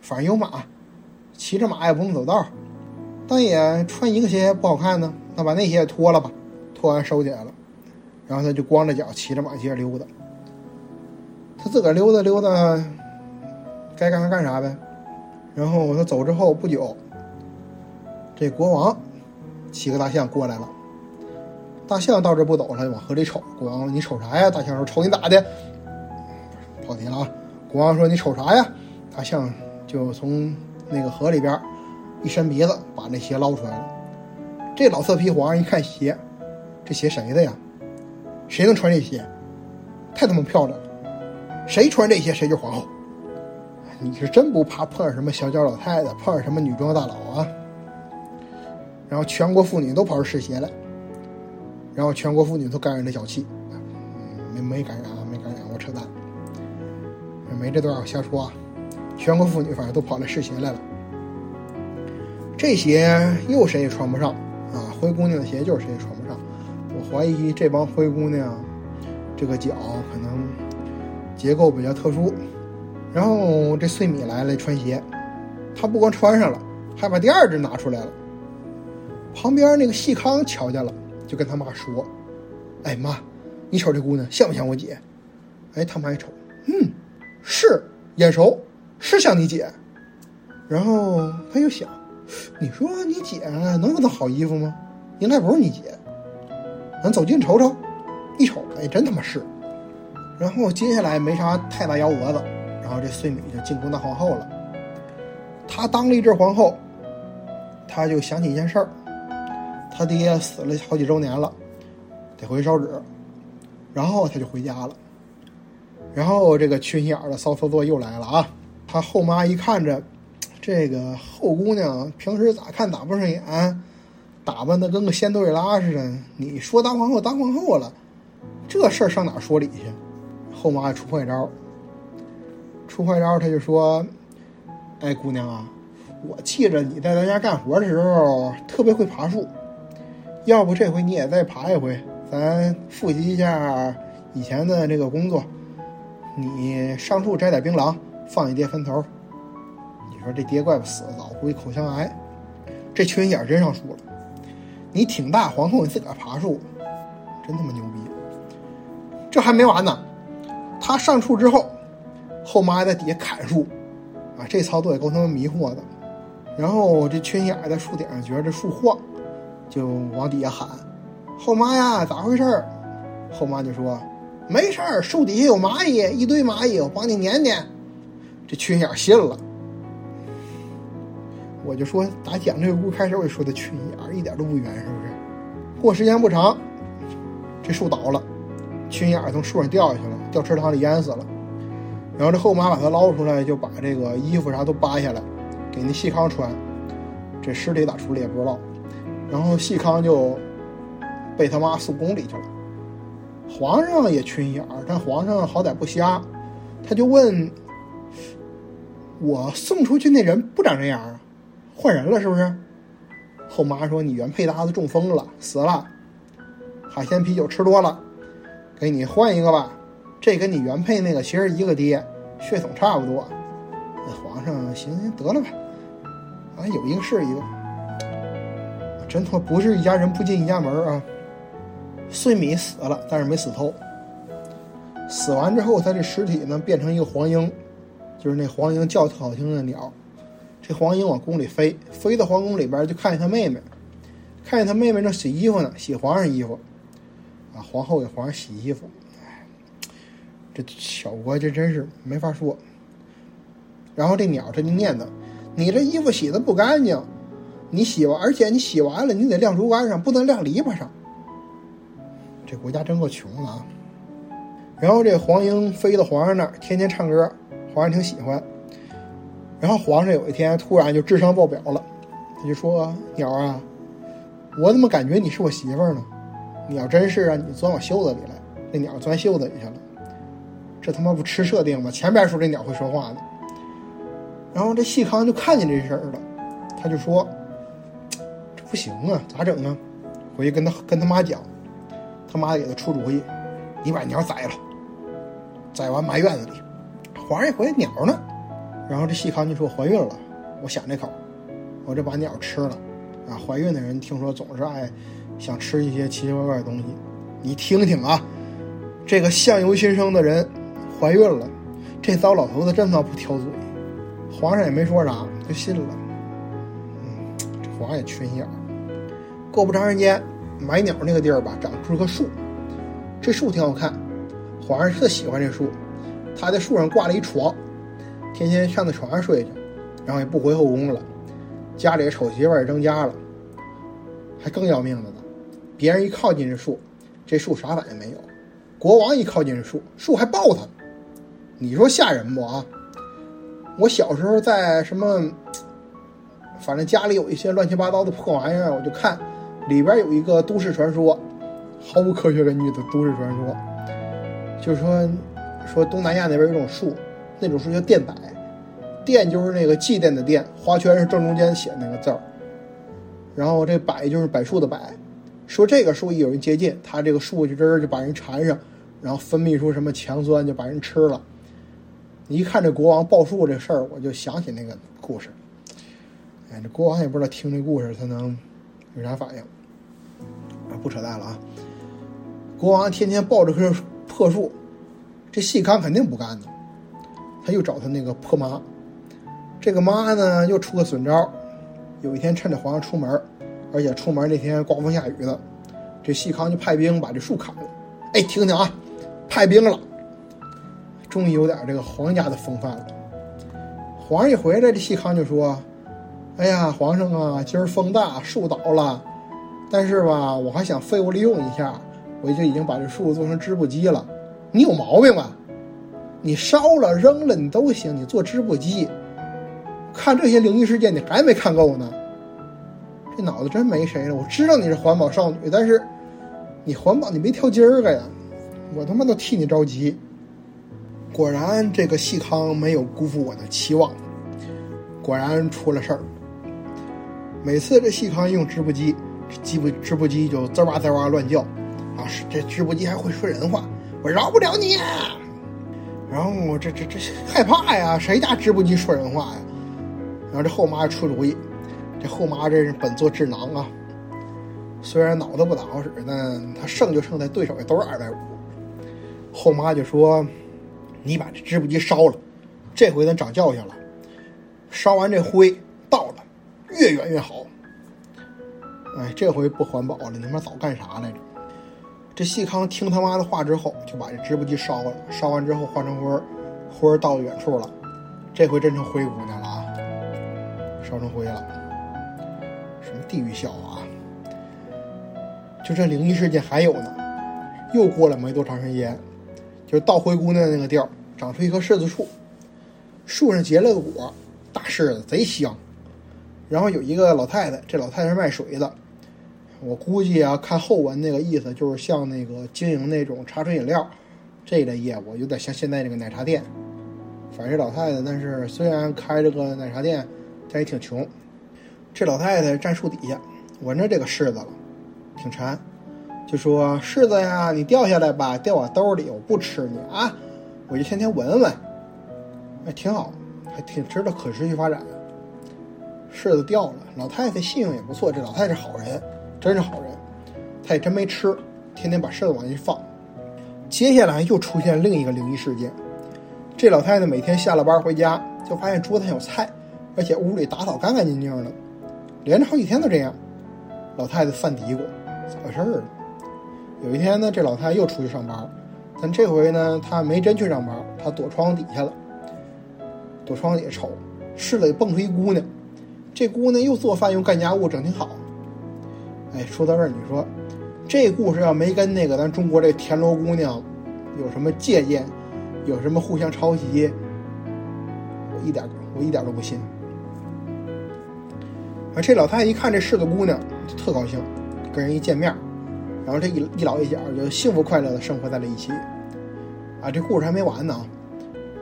S1: 反正有马，骑着马也不用走道，但也穿一个鞋不好看呢，那把那鞋也脱了吧，脱完收起来了，然后他就光着脚骑着马接着溜达，他自个儿溜达溜达。该干啥干啥呗，然后他走之后不久，这国王骑个大象过来了。大象到这不走了，往河里瞅。国王说：“你瞅啥呀？”大象说：“瞅你咋的？”跑题了啊！国王说：“你瞅啥呀？”大象就从那个河里边一伸鼻子，把那鞋捞出来了。这老色批皇上一看鞋，这鞋谁的呀？谁能穿这鞋？太他妈漂亮了！谁穿这鞋谁就皇后。你是真不怕碰上什么小脚老太太，碰上什么女装大佬啊？然后全国妇女都跑这试鞋来，然后全国妇女都感染了脚气，没没感染啊，没感染，我扯淡，没这段我瞎说啊。全国妇女反正都跑来试鞋来了，这鞋又谁也穿不上啊！灰姑娘的鞋就是谁也穿不上，我怀疑这帮灰姑娘这个脚可能结构比较特殊。然后这碎米来了穿鞋，他不光穿上了，还把第二只拿出来了。旁边那个细康瞧见了，就跟他妈说：“哎妈，你瞅这姑娘像不像我姐？”哎，他妈一瞅，嗯，是，眼熟，是像你姐。然后他又想，你说你姐能有那好衣服吗？应该不是你姐。咱走近瞅瞅，一瞅，哎，真他妈是。然后接下来没啥太大幺蛾子，然后这岁米就进宫当皇后了。她当了一阵皇后，她就想起一件事儿，她爹死了好几周年了，得回去烧纸，然后她就回家了。然后这个缺心眼的骚操作又来了啊！她后妈一看着 这个后姑娘平时咋看咋不顺眼，打扮的跟个仙杜瑞拉似的，你说当皇后当皇后了，这事儿上哪说理去？后妈出坏招，出坏招，他就说：“哎，姑娘啊，我记着你在咱家干活的时候特别会爬树，要不这回你也再爬一回，咱复习一下以前的这个工作。你上树摘点槟榔，放你爹坟头。你说这爹怪不死早，估计口腔癌。这缺心眼真上树了。你挺大皇后，你自个儿爬树，真他妈牛逼！这还没完呢。”他上树之后，后妈在底下砍树，啊，这操作也够他妈迷惑的。然后这缺心眼在树顶上觉得这树晃，就往底下喊：“后妈呀，咋回事？”后妈就说：“没事儿，树底下有蚂蚁，一堆蚂蚁，我帮你撵撵。”这群眼信了。我就说，打讲这个故开始我就说的群眼一点都不圆，是不是？过时间不长，这树倒了，群眼从树上掉下去了。掉池塘里淹死了，然后这后妈把他捞出来，就把这个衣服啥都扒下来，给那细康穿。这尸体咋处理也不知道。然后细康就被他妈送宫里去了。皇上也缺心眼，但皇上好歹不瞎，他就问：“我送出去那人不长这样啊？换人了是不是？”后妈说：“你原配搭子中风了，死了，海鲜啤酒吃多了，给你换一个吧。”这跟你原配那个其实一个爹，血统差不多。皇上行行得了吧，啊，有一个是一个，真他妈不是一家人不进一家门啊。碎米死了，但是没死透。死完之后，他这尸体呢变成一个黄莺，就是那黄莺叫特好听的鸟。这黄莺往宫里飞，飞到皇宫里边就看见他妹妹，看见他妹妹正洗衣服呢，洗皇上衣服。啊，皇后给皇上洗衣服。这小国这真是没法说。然后这鸟它就念叨：“你这衣服洗的不干净，你洗完，而且你洗完了，你得晾竹竿上，不能晾篱笆上。”这国家真够穷的啊！然后这黄莺飞到皇上那儿，天天唱歌，皇上挺喜欢。然后皇上有一天突然就智商爆表了，他就说：“鸟啊，我怎么感觉你是我媳妇儿呢？你要真是啊，你钻我袖子里来。”那鸟钻袖子里去了。这他妈不吃设定吗？前边说这鸟会说话呢，然后这细康就看见这事儿了，他就说：“这不行啊，咋整啊？”回去跟他跟他妈讲，他妈给他出主意：“你把鸟宰了，宰完埋院子里。”皇上一回鸟呢，然后这细康就说：“怀孕了，我想这口，我就把鸟吃了。”啊，怀孕的人听说总是爱想吃一些奇奇怪怪的东西，你听听啊，这个相由心生的人。怀孕了，这糟老头子真他妈不挑嘴，皇上也没说啥，就信了。嗯，这皇上也缺心眼儿。过不长时间，买鸟那个地儿吧，长出棵树，这树挺好看，皇上特喜欢这树，他在树上挂了一床，天天上那床上睡去，然后也不回后宫了，家里丑媳妇也成家了。还更要命的呢，别人一靠近这树，这树啥反应没有；国王一靠近这树，树还抱他。你说吓人不啊？我小时候在什么，反正家里有一些乱七八糟的破玩意儿，我就看里边有一个都市传说，毫无科学根据的都市传说，就是说说东南亚那边有种树，那种树叫电柏，电就是那个祭奠的奠，花圈是正中间写那个字儿，然后这柏就是柏树的柏，说这个树一有人接近，它这个树枝儿就把人缠上，然后分泌出什么强酸，就把人吃了。一看这国王报数这事儿，我就想起那个故事。哎，这国王也不知道听这故事他能有啥反应。啊，不扯淡了啊！国王天天抱着棵破树，这细康肯定不干呢。他又找他那个破妈。这个妈呢又出个损招，有一天趁着皇上出门，而且出门那天刮风下雨的，这细康就派兵把这树砍了。哎，听听啊，派兵了，终于有点这个皇家的风范了。皇上一回来，这细康就说：“哎呀，皇上啊，今儿风大，树倒了，但是吧，我还想废物利用一下，我就已经把这树做成织布机了。你有毛病吧？你烧了扔了你都行，你做织布机，看这些灵异事件你还没看够呢？这脑子真没谁了。我知道你是环保少女，但是你环保你没挑筋儿个呀，我他妈都替你着急。”果然，这个细康没有辜负我的期望，果然出了事儿。每次这细康用织布机，织布织布机就滋哇滋哇乱叫，啊，这织布机还会说人话，我饶不了你。然后我这这这害怕呀，谁家织布机说人话呀？然后这后妈出主意，这后妈这是本座智囊啊，虽然脑子不咋好使，但她胜就胜在对手也都是二百五。后妈就说。你把这织布机烧了，这回咱长教训了。烧完这灰倒了，越远越好。哎，这回不环保了，你他妈早干啥来着？这细康听他妈的话之后，就把这织布机烧了。烧完之后化成灰，灰到了远处了。这回真成灰姑娘了啊！烧成灰了，什么地狱笑话啊！就这灵异事件还有呢。又过了没多长时间。就是倒灰姑娘那个地儿，长出一棵柿子树，树上结了个果，大柿子贼香。然后有一个老太太，这老太太是卖水的，我估计啊，看后文那个意思就是像那个经营那种茶水饮料这一类业务，有点像现在那个奶茶店。反正这老太太，但是虽然开着个奶茶店，但也挺穷。这老太太站树底下，闻着这个柿子了，挺馋。就说柿子呀，你掉下来吧，掉我兜里，我不吃你啊，我就天天闻闻，哎，挺好，还挺值得可持续发展的。柿子掉了，老太太信用也不错，这老太太是好人，真是好人，他也真没吃，天天把柿子往进去放。接下来又出现另一个灵异事件，这老太太每天下了班回家，就发现桌子上有菜，而且屋里打扫干干净净的，连着好几天都这样。老太太犯嘀咕，咋回事儿？有一天呢，这老太太又出去上班，但这回呢，她没真去上班，她躲窗底下了。躲窗底下瞅，室里蹦出一姑娘，这姑娘又做饭又干家务，整挺好。哎，说到这儿，你说这故事要没跟那个咱中国这田螺姑娘有什么借鉴，有什么互相抄袭，我一点我一点都不信。啊，这老太太一看这柿子姑娘，就特高兴，跟人一见面。然后这一一老一小就幸福快乐的生活在了一起，啊，这故事还没完呢。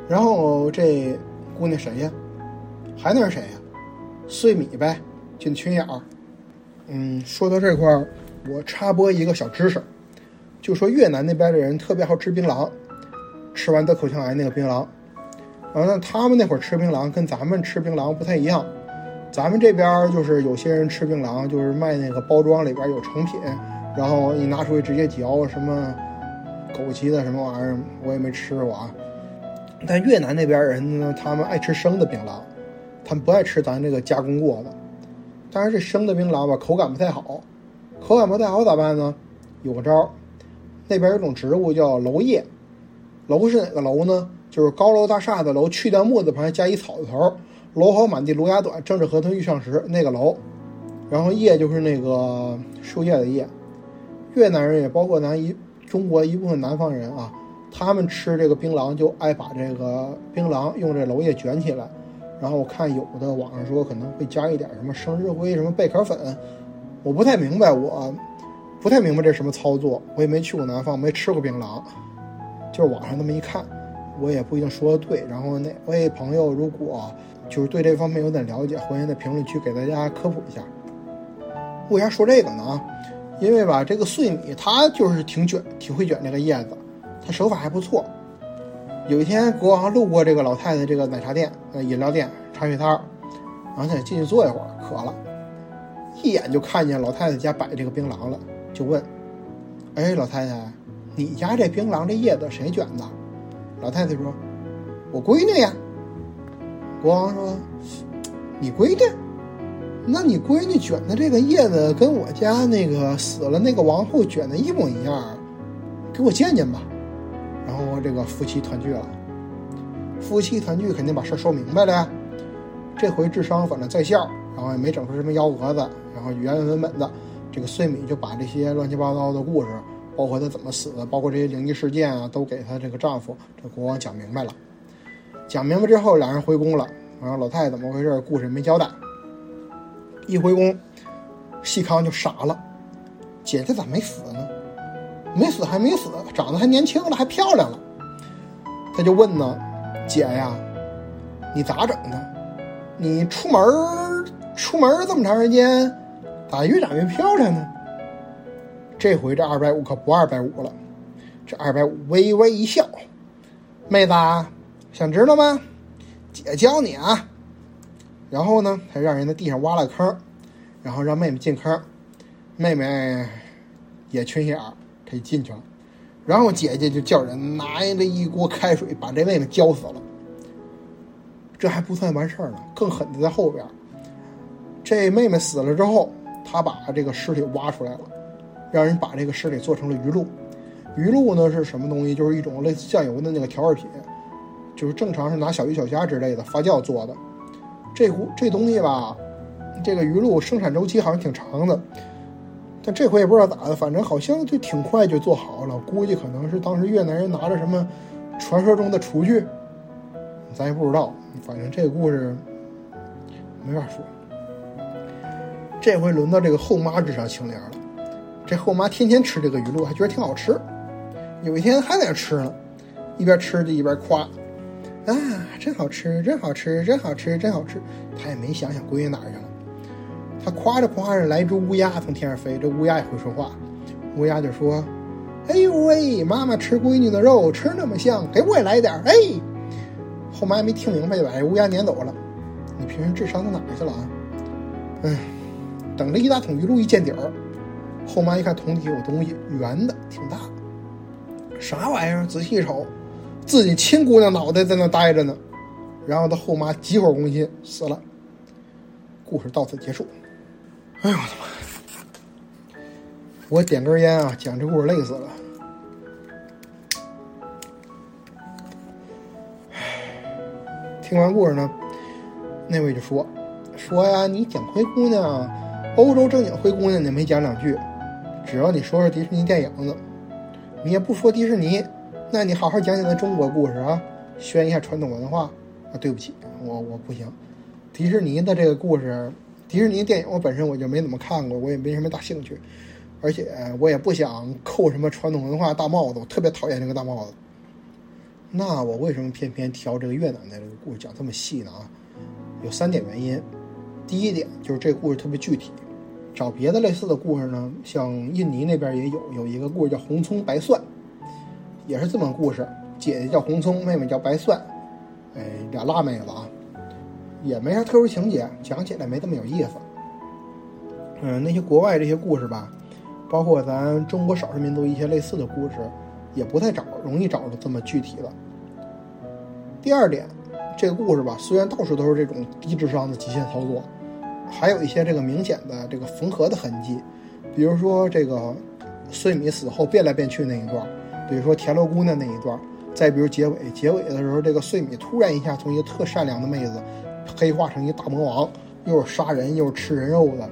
S1: 然后这姑娘谁呀？还能是谁呀？碎米呗，就群眼儿。嗯，说到这块儿，我插播一个小知识，就说越南那边的人特别好吃槟榔，吃完得口腔癌那个槟榔。然后呢，他们那会儿吃槟榔跟咱们吃槟榔不太一样，咱们这边就是有些人吃槟榔就是卖那个包装里边有成品。然后你拿出去直接嚼，什么枸杞的什么玩意儿，我也没吃过啊。但越南那边人呢，他们爱吃生的槟榔，他们不爱吃咱这个加工过的。当然这生的槟榔吧，口感不太好，口感不太好咋办呢？有个招儿，那边有种植物叫楼叶，楼是哪个楼呢？就是高楼大厦的楼，去掉木字旁加一草字头，楼好满地芦芽短，政治合同遇上时那个楼，然后叶就是那个树叶的叶。越南人也包括咱一中国一部分南方人啊，他们吃这个槟榔就爱把这个槟榔用这楼叶卷起来，然后我看有的网上说可能会加一点什么生日灰、什么贝壳粉，我不太明白，我不太明白这什么操作，我也没去过南方，没吃过槟榔，就是网上那么一看，我也不一定说的对。然后哪位朋友如果就是对这方面有点了解，欢迎在评论区给大家科普一下。为啥说这个呢？因为吧，这个碎米它就是挺卷，挺会卷这个叶子，它手法还不错。有一天国王路过这个老太太这个奶茶店、呃饮料店、茶水摊儿，然后他进去坐一会儿，渴了，一眼就看见老太太家摆这个槟榔了，就问：“哎，老太太，你家这槟榔这叶子谁卷的？”老太太说：“我闺女呀。国王说：“你闺女？那你闺女卷的这个叶子跟我家那个死了那个王后卷的一模一样，给我见见吧。”然后这个夫妻团聚了。夫妻团聚肯定把事儿说明白了呀。这回智商反正在线，然后也没整出什么幺蛾子，然后原原本本的，这个穗米就把这些乱七八糟的故事，包括她怎么死的，包括这些灵异事件啊，都给她这个丈夫这国王讲明白了。讲明白之后，两人回宫了。然后老太太怎么回事？故事没交代。一回宫，细康就傻了：“姐姐咋没死呢？没死还没死，长得还年轻了，还漂亮了。”他就问呢：“姐呀，你咋整的？你出门出门这么长时间，咋越长越漂亮呢？”这回这二百五可不二百五了，这二百五微微一笑：“妹子。”想知道吗？姐教你啊。然后呢，他让人在地上挖了个坑，然后让妹妹进坑，妹妹也缺心眼，他就进去了。然后姐姐就叫人拿了一锅开水，把这妹妹浇死了。这还不算完事儿呢，更狠的在后边。这妹妹死了之后，他把这个尸体挖出来了，让人把这个尸体做成了鱼露。鱼露呢是什么东西？就是一种类似酱油的那个调味品。就是正常是拿小鱼小虾之类的发酵做的，这壶这东西吧，这个鱼露生产周期好像挺长的，但这回也不知道咋的，反正好像就挺快就做好了。估计可能是当时越南人拿着什么传说中的厨具，咱也不知道。反正这个故事没法说。这回轮到这个后妈智商清廉了，这后妈天天吃这个鱼露，还觉得挺好吃。有一天还在那吃呢，一边吃就一边夸。啊，真好吃，真好吃，真好吃，真好吃！她也没想想闺女哪儿去了。他夸着夸着，来只乌鸦从天上飞，这乌鸦也会说话。乌鸦就说：“哎呦喂，妈妈吃闺女的肉，吃那么香，给我也来点儿。”哎，后妈没听明白，就把这乌鸦撵走了。你平时智商到哪去了啊？哎，等这一大桶鱼露一见底儿，后妈一看桶底有东西，圆的，挺大，啥玩意儿？仔细一瞅。自己亲姑娘脑袋在那待着呢，然后他后妈急火攻心死了。故事到此结束。哎呦我的妈！我点根烟啊，讲这故事累死了。听完故事呢，那位就说：“说呀，你讲灰姑娘，欧洲正经灰姑娘，你没讲两句。只要你说说迪士尼电影子，你也不说迪士尼。”那你好好讲讲咱中国故事啊，宣一下传统文化啊！对不起，我我不行。迪士尼的这个故事，迪士尼电影我本身我就没怎么看过，我也没什么大兴趣，而且我也不想扣什么传统文化大帽子，我特别讨厌这个大帽子。那我为什么偏偏挑这个越南的这个故事讲这么细呢？啊，有三点原因。第一点就是这故事特别具体，找别的类似的故事呢，像印尼那边也有，有一个故事叫红葱白蒜。也是这么个故事，姐姐叫红葱，妹妹叫白蒜，哎，俩辣妹子啊，也没啥特殊情节，讲起来没这么有意思。嗯，那些国外这些故事吧，包括咱中国少数民族一些类似的故事，也不太找容易找着这么具体的。第二点，这个故事吧，虽然到处都是这种低智商的极限操作，还有一些这个明显的这个缝合的痕迹，比如说这个穗米死后变来变去那一段。比如说田螺姑娘那一段，再比如结尾，结尾的时候，这个穗米突然一下从一个特善良的妹子，黑化成一大魔王，又是杀人又是吃人肉的，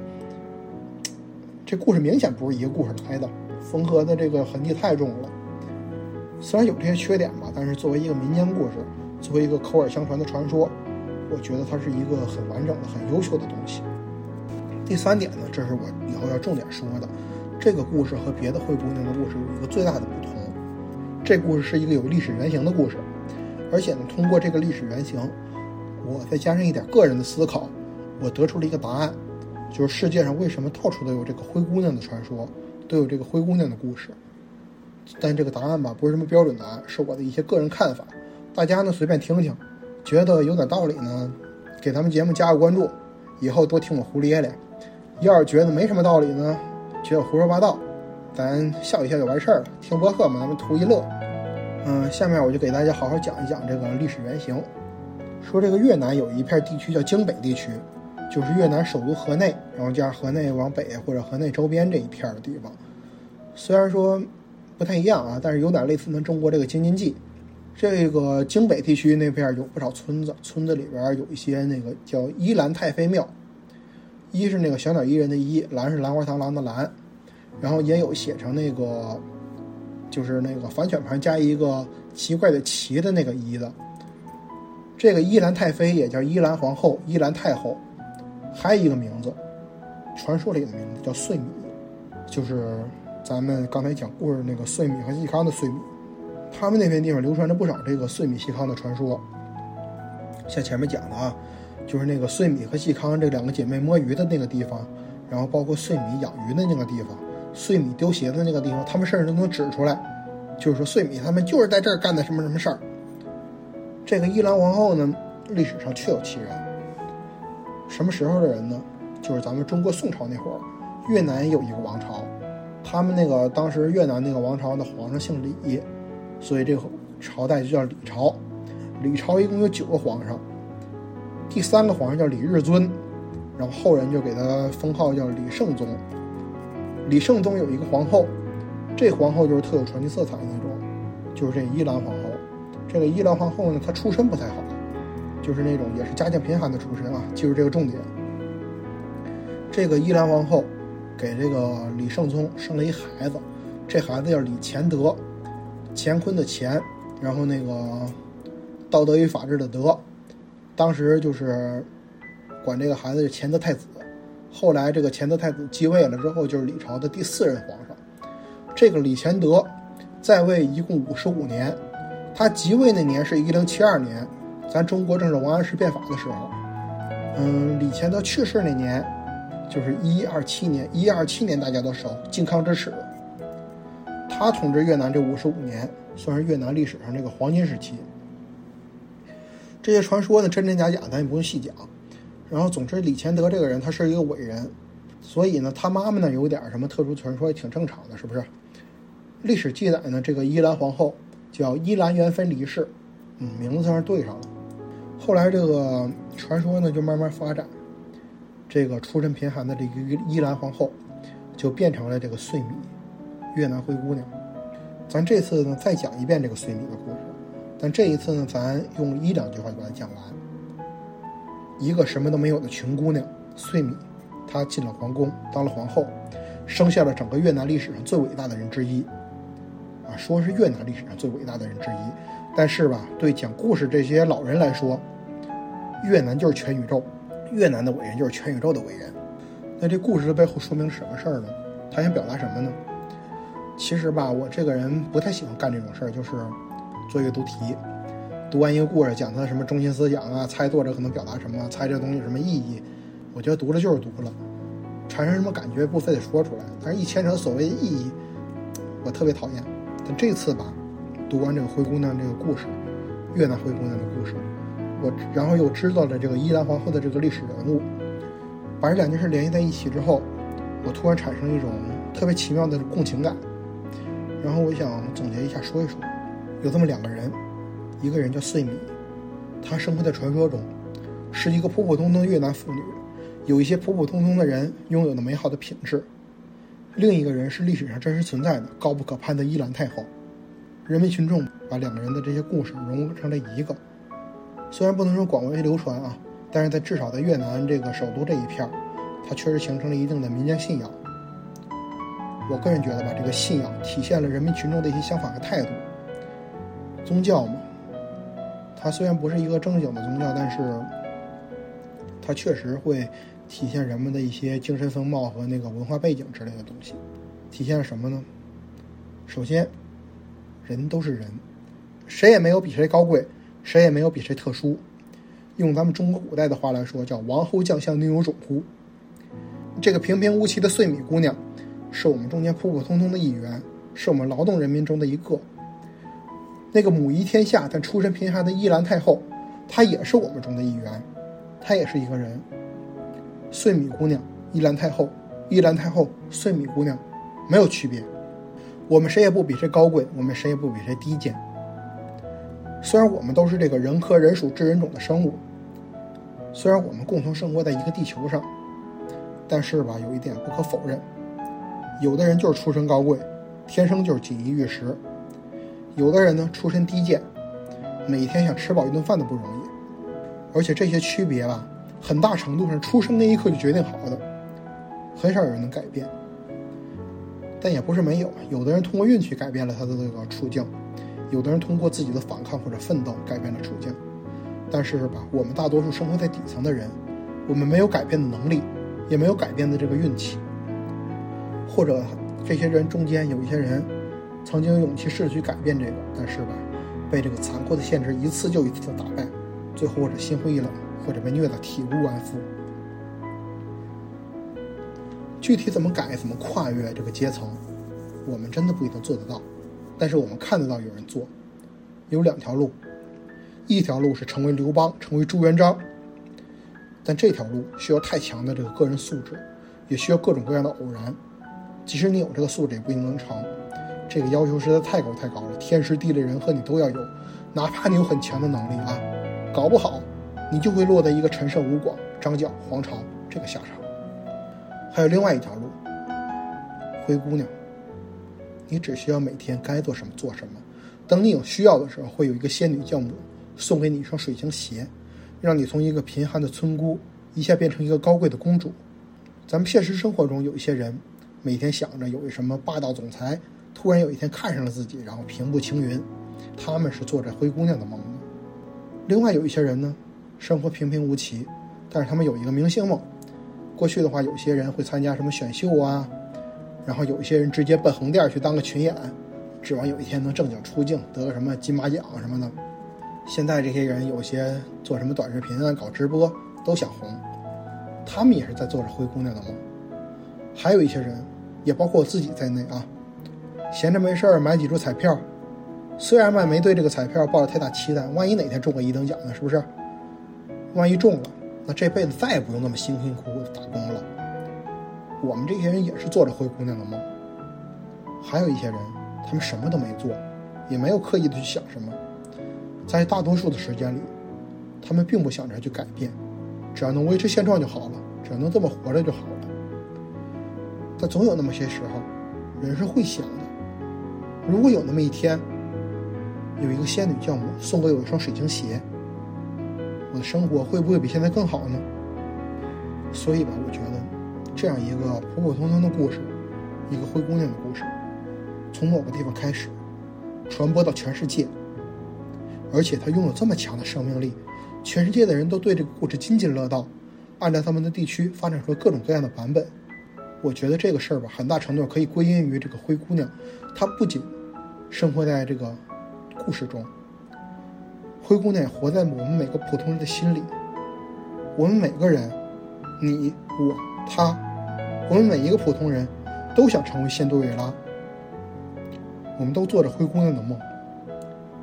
S1: 这故事明显不是一个故事来的，缝合的这个痕迹太重了。虽然有这些缺点吧，但是作为一个民间故事，作为一个口耳相传的传说，我觉得它是一个很完整的、很优秀的东西。第三点呢，这是我以后要重点说的，这个故事和别的灰姑娘的故事有一个最大的不同。这故事是一个有历史原型的故事，而且呢，通过这个历史原型，我再加上一点个人的思考，我得出了一个答案，就是世界上为什么到处都有这个灰姑娘的传说，都有这个灰姑娘的故事。但这个答案吧，不是什么标准答案，是我的一些个人看法，大家呢随便听听，觉得有点道理呢，给咱们节目加个关注，以后多听我胡咧咧。要是觉得没什么道理呢，觉得胡说八道。咱笑一笑就完事儿了，听播客嘛，咱们图一乐。嗯，下面我就给大家好好讲一讲这个历史原型。说这个越南有一片地区叫京北地区，就是越南首都河内，然后加上河内往北或者河内周边这一片的地方。虽然说不太一样啊，但是有点类似咱中国这个京津冀。这个京北地区那片有不少村子，村子里边有一些那个叫依兰太妃庙。伊是那个小鸟依人的依，兰是兰花螳螂的兰，然后也有写成那个，就是那个反犬旁加一个奇怪的奇的那个依的。这个伊兰太妃也叫伊兰皇后、伊兰太后，还有一个名字，传说里的名字叫碎米，就是咱们刚才讲故事那个碎米和细康的碎米。他们那片地方流传着不少这个碎米细康的传说，像前面讲的啊。就是那个碎米和细康这两个姐妹摸鱼的那个地方，然后包括碎米养鱼的那个地方，碎米丢鞋的那个地方，他们甚至都能指出来。就是说，碎米他们就是在这儿干的什么什么事儿。这个伊兰皇后呢，历史上确有其人。什么时候的人呢？就是咱们中国宋朝那会儿，越南有一个王朝，他们那个当时越南那个王朝的皇上姓李，所以这个朝代就叫李朝。李朝一共有九个皇上。第三个皇上叫李日尊，然后后人就给他封号叫李圣宗。李圣宗有一个皇后，这皇后就是特有传奇色彩的那种，就是这伊兰皇后。这个伊兰皇后呢，她出身不太好，就是那种也是家境贫寒的出身啊，记住这个重点。这个伊兰皇后给这个李圣宗生了一孩子，这孩子叫李乾德，乾坤的乾，然后那个道德与法治的德。当时就是管这个孩子叫乾德太子，后来这个乾德太子继位了之后，就是李朝的第四任皇上。这个李乾德在位一共五十五年，他即位那年是一零七二年，咱中国正是王安石变法的时候。嗯，李乾德去世那年就是一二七年，一二七年大家都熟，靖康之耻。他统治越南这五十五年，算是越南历史上这个黄金时期。这些传说呢，真真假假，咱也不用细讲。然后，总之，李乾德这个人，他是一个伟人，所以呢，他妈妈呢有点什么特殊传说，也挺正常的，是不是？历史记载呢，这个依兰皇后叫伊兰元妃黎氏，嗯，名字算是对上了。后来这个传说呢就慢慢发展，这个出身贫寒的这个伊兰皇后就变成了这个岁米，越南灰姑娘。咱这次呢再讲一遍这个岁米的故事。但这一次呢，咱用一两句话就把它讲完。一个什么都没有的穷姑娘岁米，她进了皇宫当了皇后，生下了整个越南历史上最伟大的人之一。啊，说是越南历史上最伟大的人之一，但是吧，对讲故事这些老人来说，越南就是全宇宙，越南的伟人就是全宇宙的伟人。那这故事的背后说明什么事儿呢？他想表达什么呢？其实吧，我这个人不太喜欢干这种事儿，就是。做阅读题，读完一个故事，讲它什么中心思想啊，猜作者可能表达什么，猜这东西有什么意义。我觉得读了就是读了，产生什么感觉不非得说出来。但是，一牵扯所谓的意义，我特别讨厌。这次吧，读完这个灰姑娘这个故事，越南灰姑娘的故事，我然后又知道了这个伊兰皇后的这个历史人物，把这两件事联系在一起之后，我突然产生一种特别奇妙的共情感。然后我想总结一下，说一说。有这么两个人，一个人叫岁米，她生活在传说中，是一个普普通通的越南妇女，有一些普普通通的人拥有的美好的品质。另一个人是历史上真实存在的高不可攀的伊兰太后。人民群众把两个人的这些故事融合成了一个，虽然不能说广为流传啊，但是在至少在越南这个首都这一片，它确实形成了一定的民间信仰。我个人觉得吧，这个信仰体现了人民群众的一些想法和态度。宗教嘛，它虽然不是一个正经的宗教，但是它确实会体现人们的一些精神风貌和那个文化背景之类的东西。体现了什么呢？首先，人都是人，谁也没有比谁高贵，谁也没有比谁特殊。用咱们中国古代的话来说，叫“王侯将相宁有种乎”。这个平平无奇的碎米姑娘，是我们中间普普通通的一员，是我们劳动人民中的一个。那个母仪天下但出身贫寒的伊兰太后，她也是我们中的一员，她也是一个人。岁米姑娘、伊兰太后、伊兰太后、岁米姑娘，没有区别。我们谁也不比谁高贵，我们谁也不比谁低贱。虽然我们都是这个人科人属智人种的生物，虽然我们共同生活在一个地球上，但是吧，有一点不可否认，有的人就是出身高贵，天生就是锦衣玉食；有的人呢，出身低贱，每天想吃饱一顿饭都不容易。而且这些区别吧，很大程度上出生那一刻就决定好的，很少有人能改变。但也不是没有，有的人通过运气改变了他的这个处境。有的人通过自己的反抗或者奋斗改变了处境，但是吧，我们大多数生活在底层的人，我们没有改变的能力，也没有改变的这个运气。或者这些人中间有一些人，曾经有勇气试着去改变这个，但是吧，被这个残酷的限制一次又一次的打败，最后或者心灰意冷，或者被虐的体无完肤。具体怎么改，怎么跨越这个阶层，我们真的不一定做得到。但是我们看得到有人做，有两条路，一条路是成为刘邦，成为朱元璋，但这条路需要太强的这个个人素质，也需要各种各样的偶然。即使你有这个素质，也不一定能成。这个要求实在太高太高了，天时地利人和你都要有，哪怕你有很强的能力啊，搞不好你就会落在一个陈胜吴广、张角、黄巢这个下场。还有另外一条路，灰姑娘。你只需要每天该做什么做什么，等你有需要的时候，会有一个仙女教母送给你一双水晶鞋，让你从一个贫寒的村姑一下变成一个高贵的公主。咱们现实生活中有一些人，每天想着有一什么霸道总裁突然有一天看上了自己，然后平步青云，他们是做着灰姑娘的梦的。另外有一些人呢，生活平平无奇，但是他们有一个明星梦。过去的话，有些人会参加什么选秀啊。然后有一些人直接奔横店去当个群演，指望有一天能正经出镜，得个什么金马奖什么的。现在这些人有些做什么短视频啊，搞直播都想红，他们也是在做着灰姑娘的梦。还有一些人，也包括我自己在内啊，闲着没事儿买几注彩票，虽然吧没对这个彩票抱着太大期待，万一哪天中个一等奖呢？是不是？万一中了，那这辈子再也不用那么辛辛苦苦的打工了。我们这些人也是做着灰姑娘的梦，还有一些人，他们什么都没做，也没有刻意的去想什么，在大多数的时间里，他们并不想着去改变，只要能维持现状就好了，只要能这么活着就好了。但总有那么些时候，人是会想的，如果有那么一天，有一个仙女教母送给我一双水晶鞋，我的生活会不会比现在更好呢？所以吧，我觉得。这样一个普普通通的故事，一个灰姑娘的故事，从某个地方开始，传播到全世界，而且它拥有这么强的生命力，全世界的人都对这个故事津津乐道，按照他们的地区发展出各种各样的版本。我觉得这个事儿吧，很大程度可以归因于这个灰姑娘，她不仅生活在这个故事中，灰姑娘也活在我们每个普通人的心里。我们每个人，你我他。我们每一个普通人，都想成为仙杜瑞拉。我们都做着灰姑娘的梦。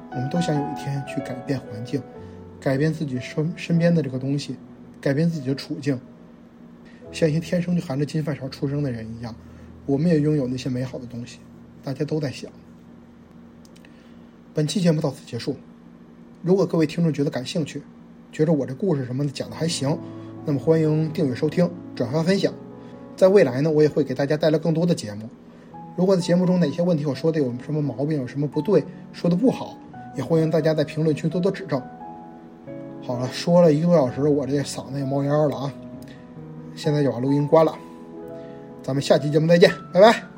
S1: 我们都想有一天去改变环境，改变自己身身边的这个东西，改变自己的处境。像一些天生就含着金饭勺出生的人一样，我们也拥有那些美好的东西。大家都在想。本期节目到此结束。如果各位听众觉得感兴趣，觉得我这故事什么的讲的还行，那么欢迎订阅收听、转发分享。在未来呢，我也会给大家带来更多的节目。如果在节目中哪些问题我说的有什么毛病，有什么不对，说的不好，也欢迎大家在评论区多多指正。好了，说了一个多小时，我这嗓子也冒烟了啊！现在就把录音关了，咱们下期节目再见，拜拜。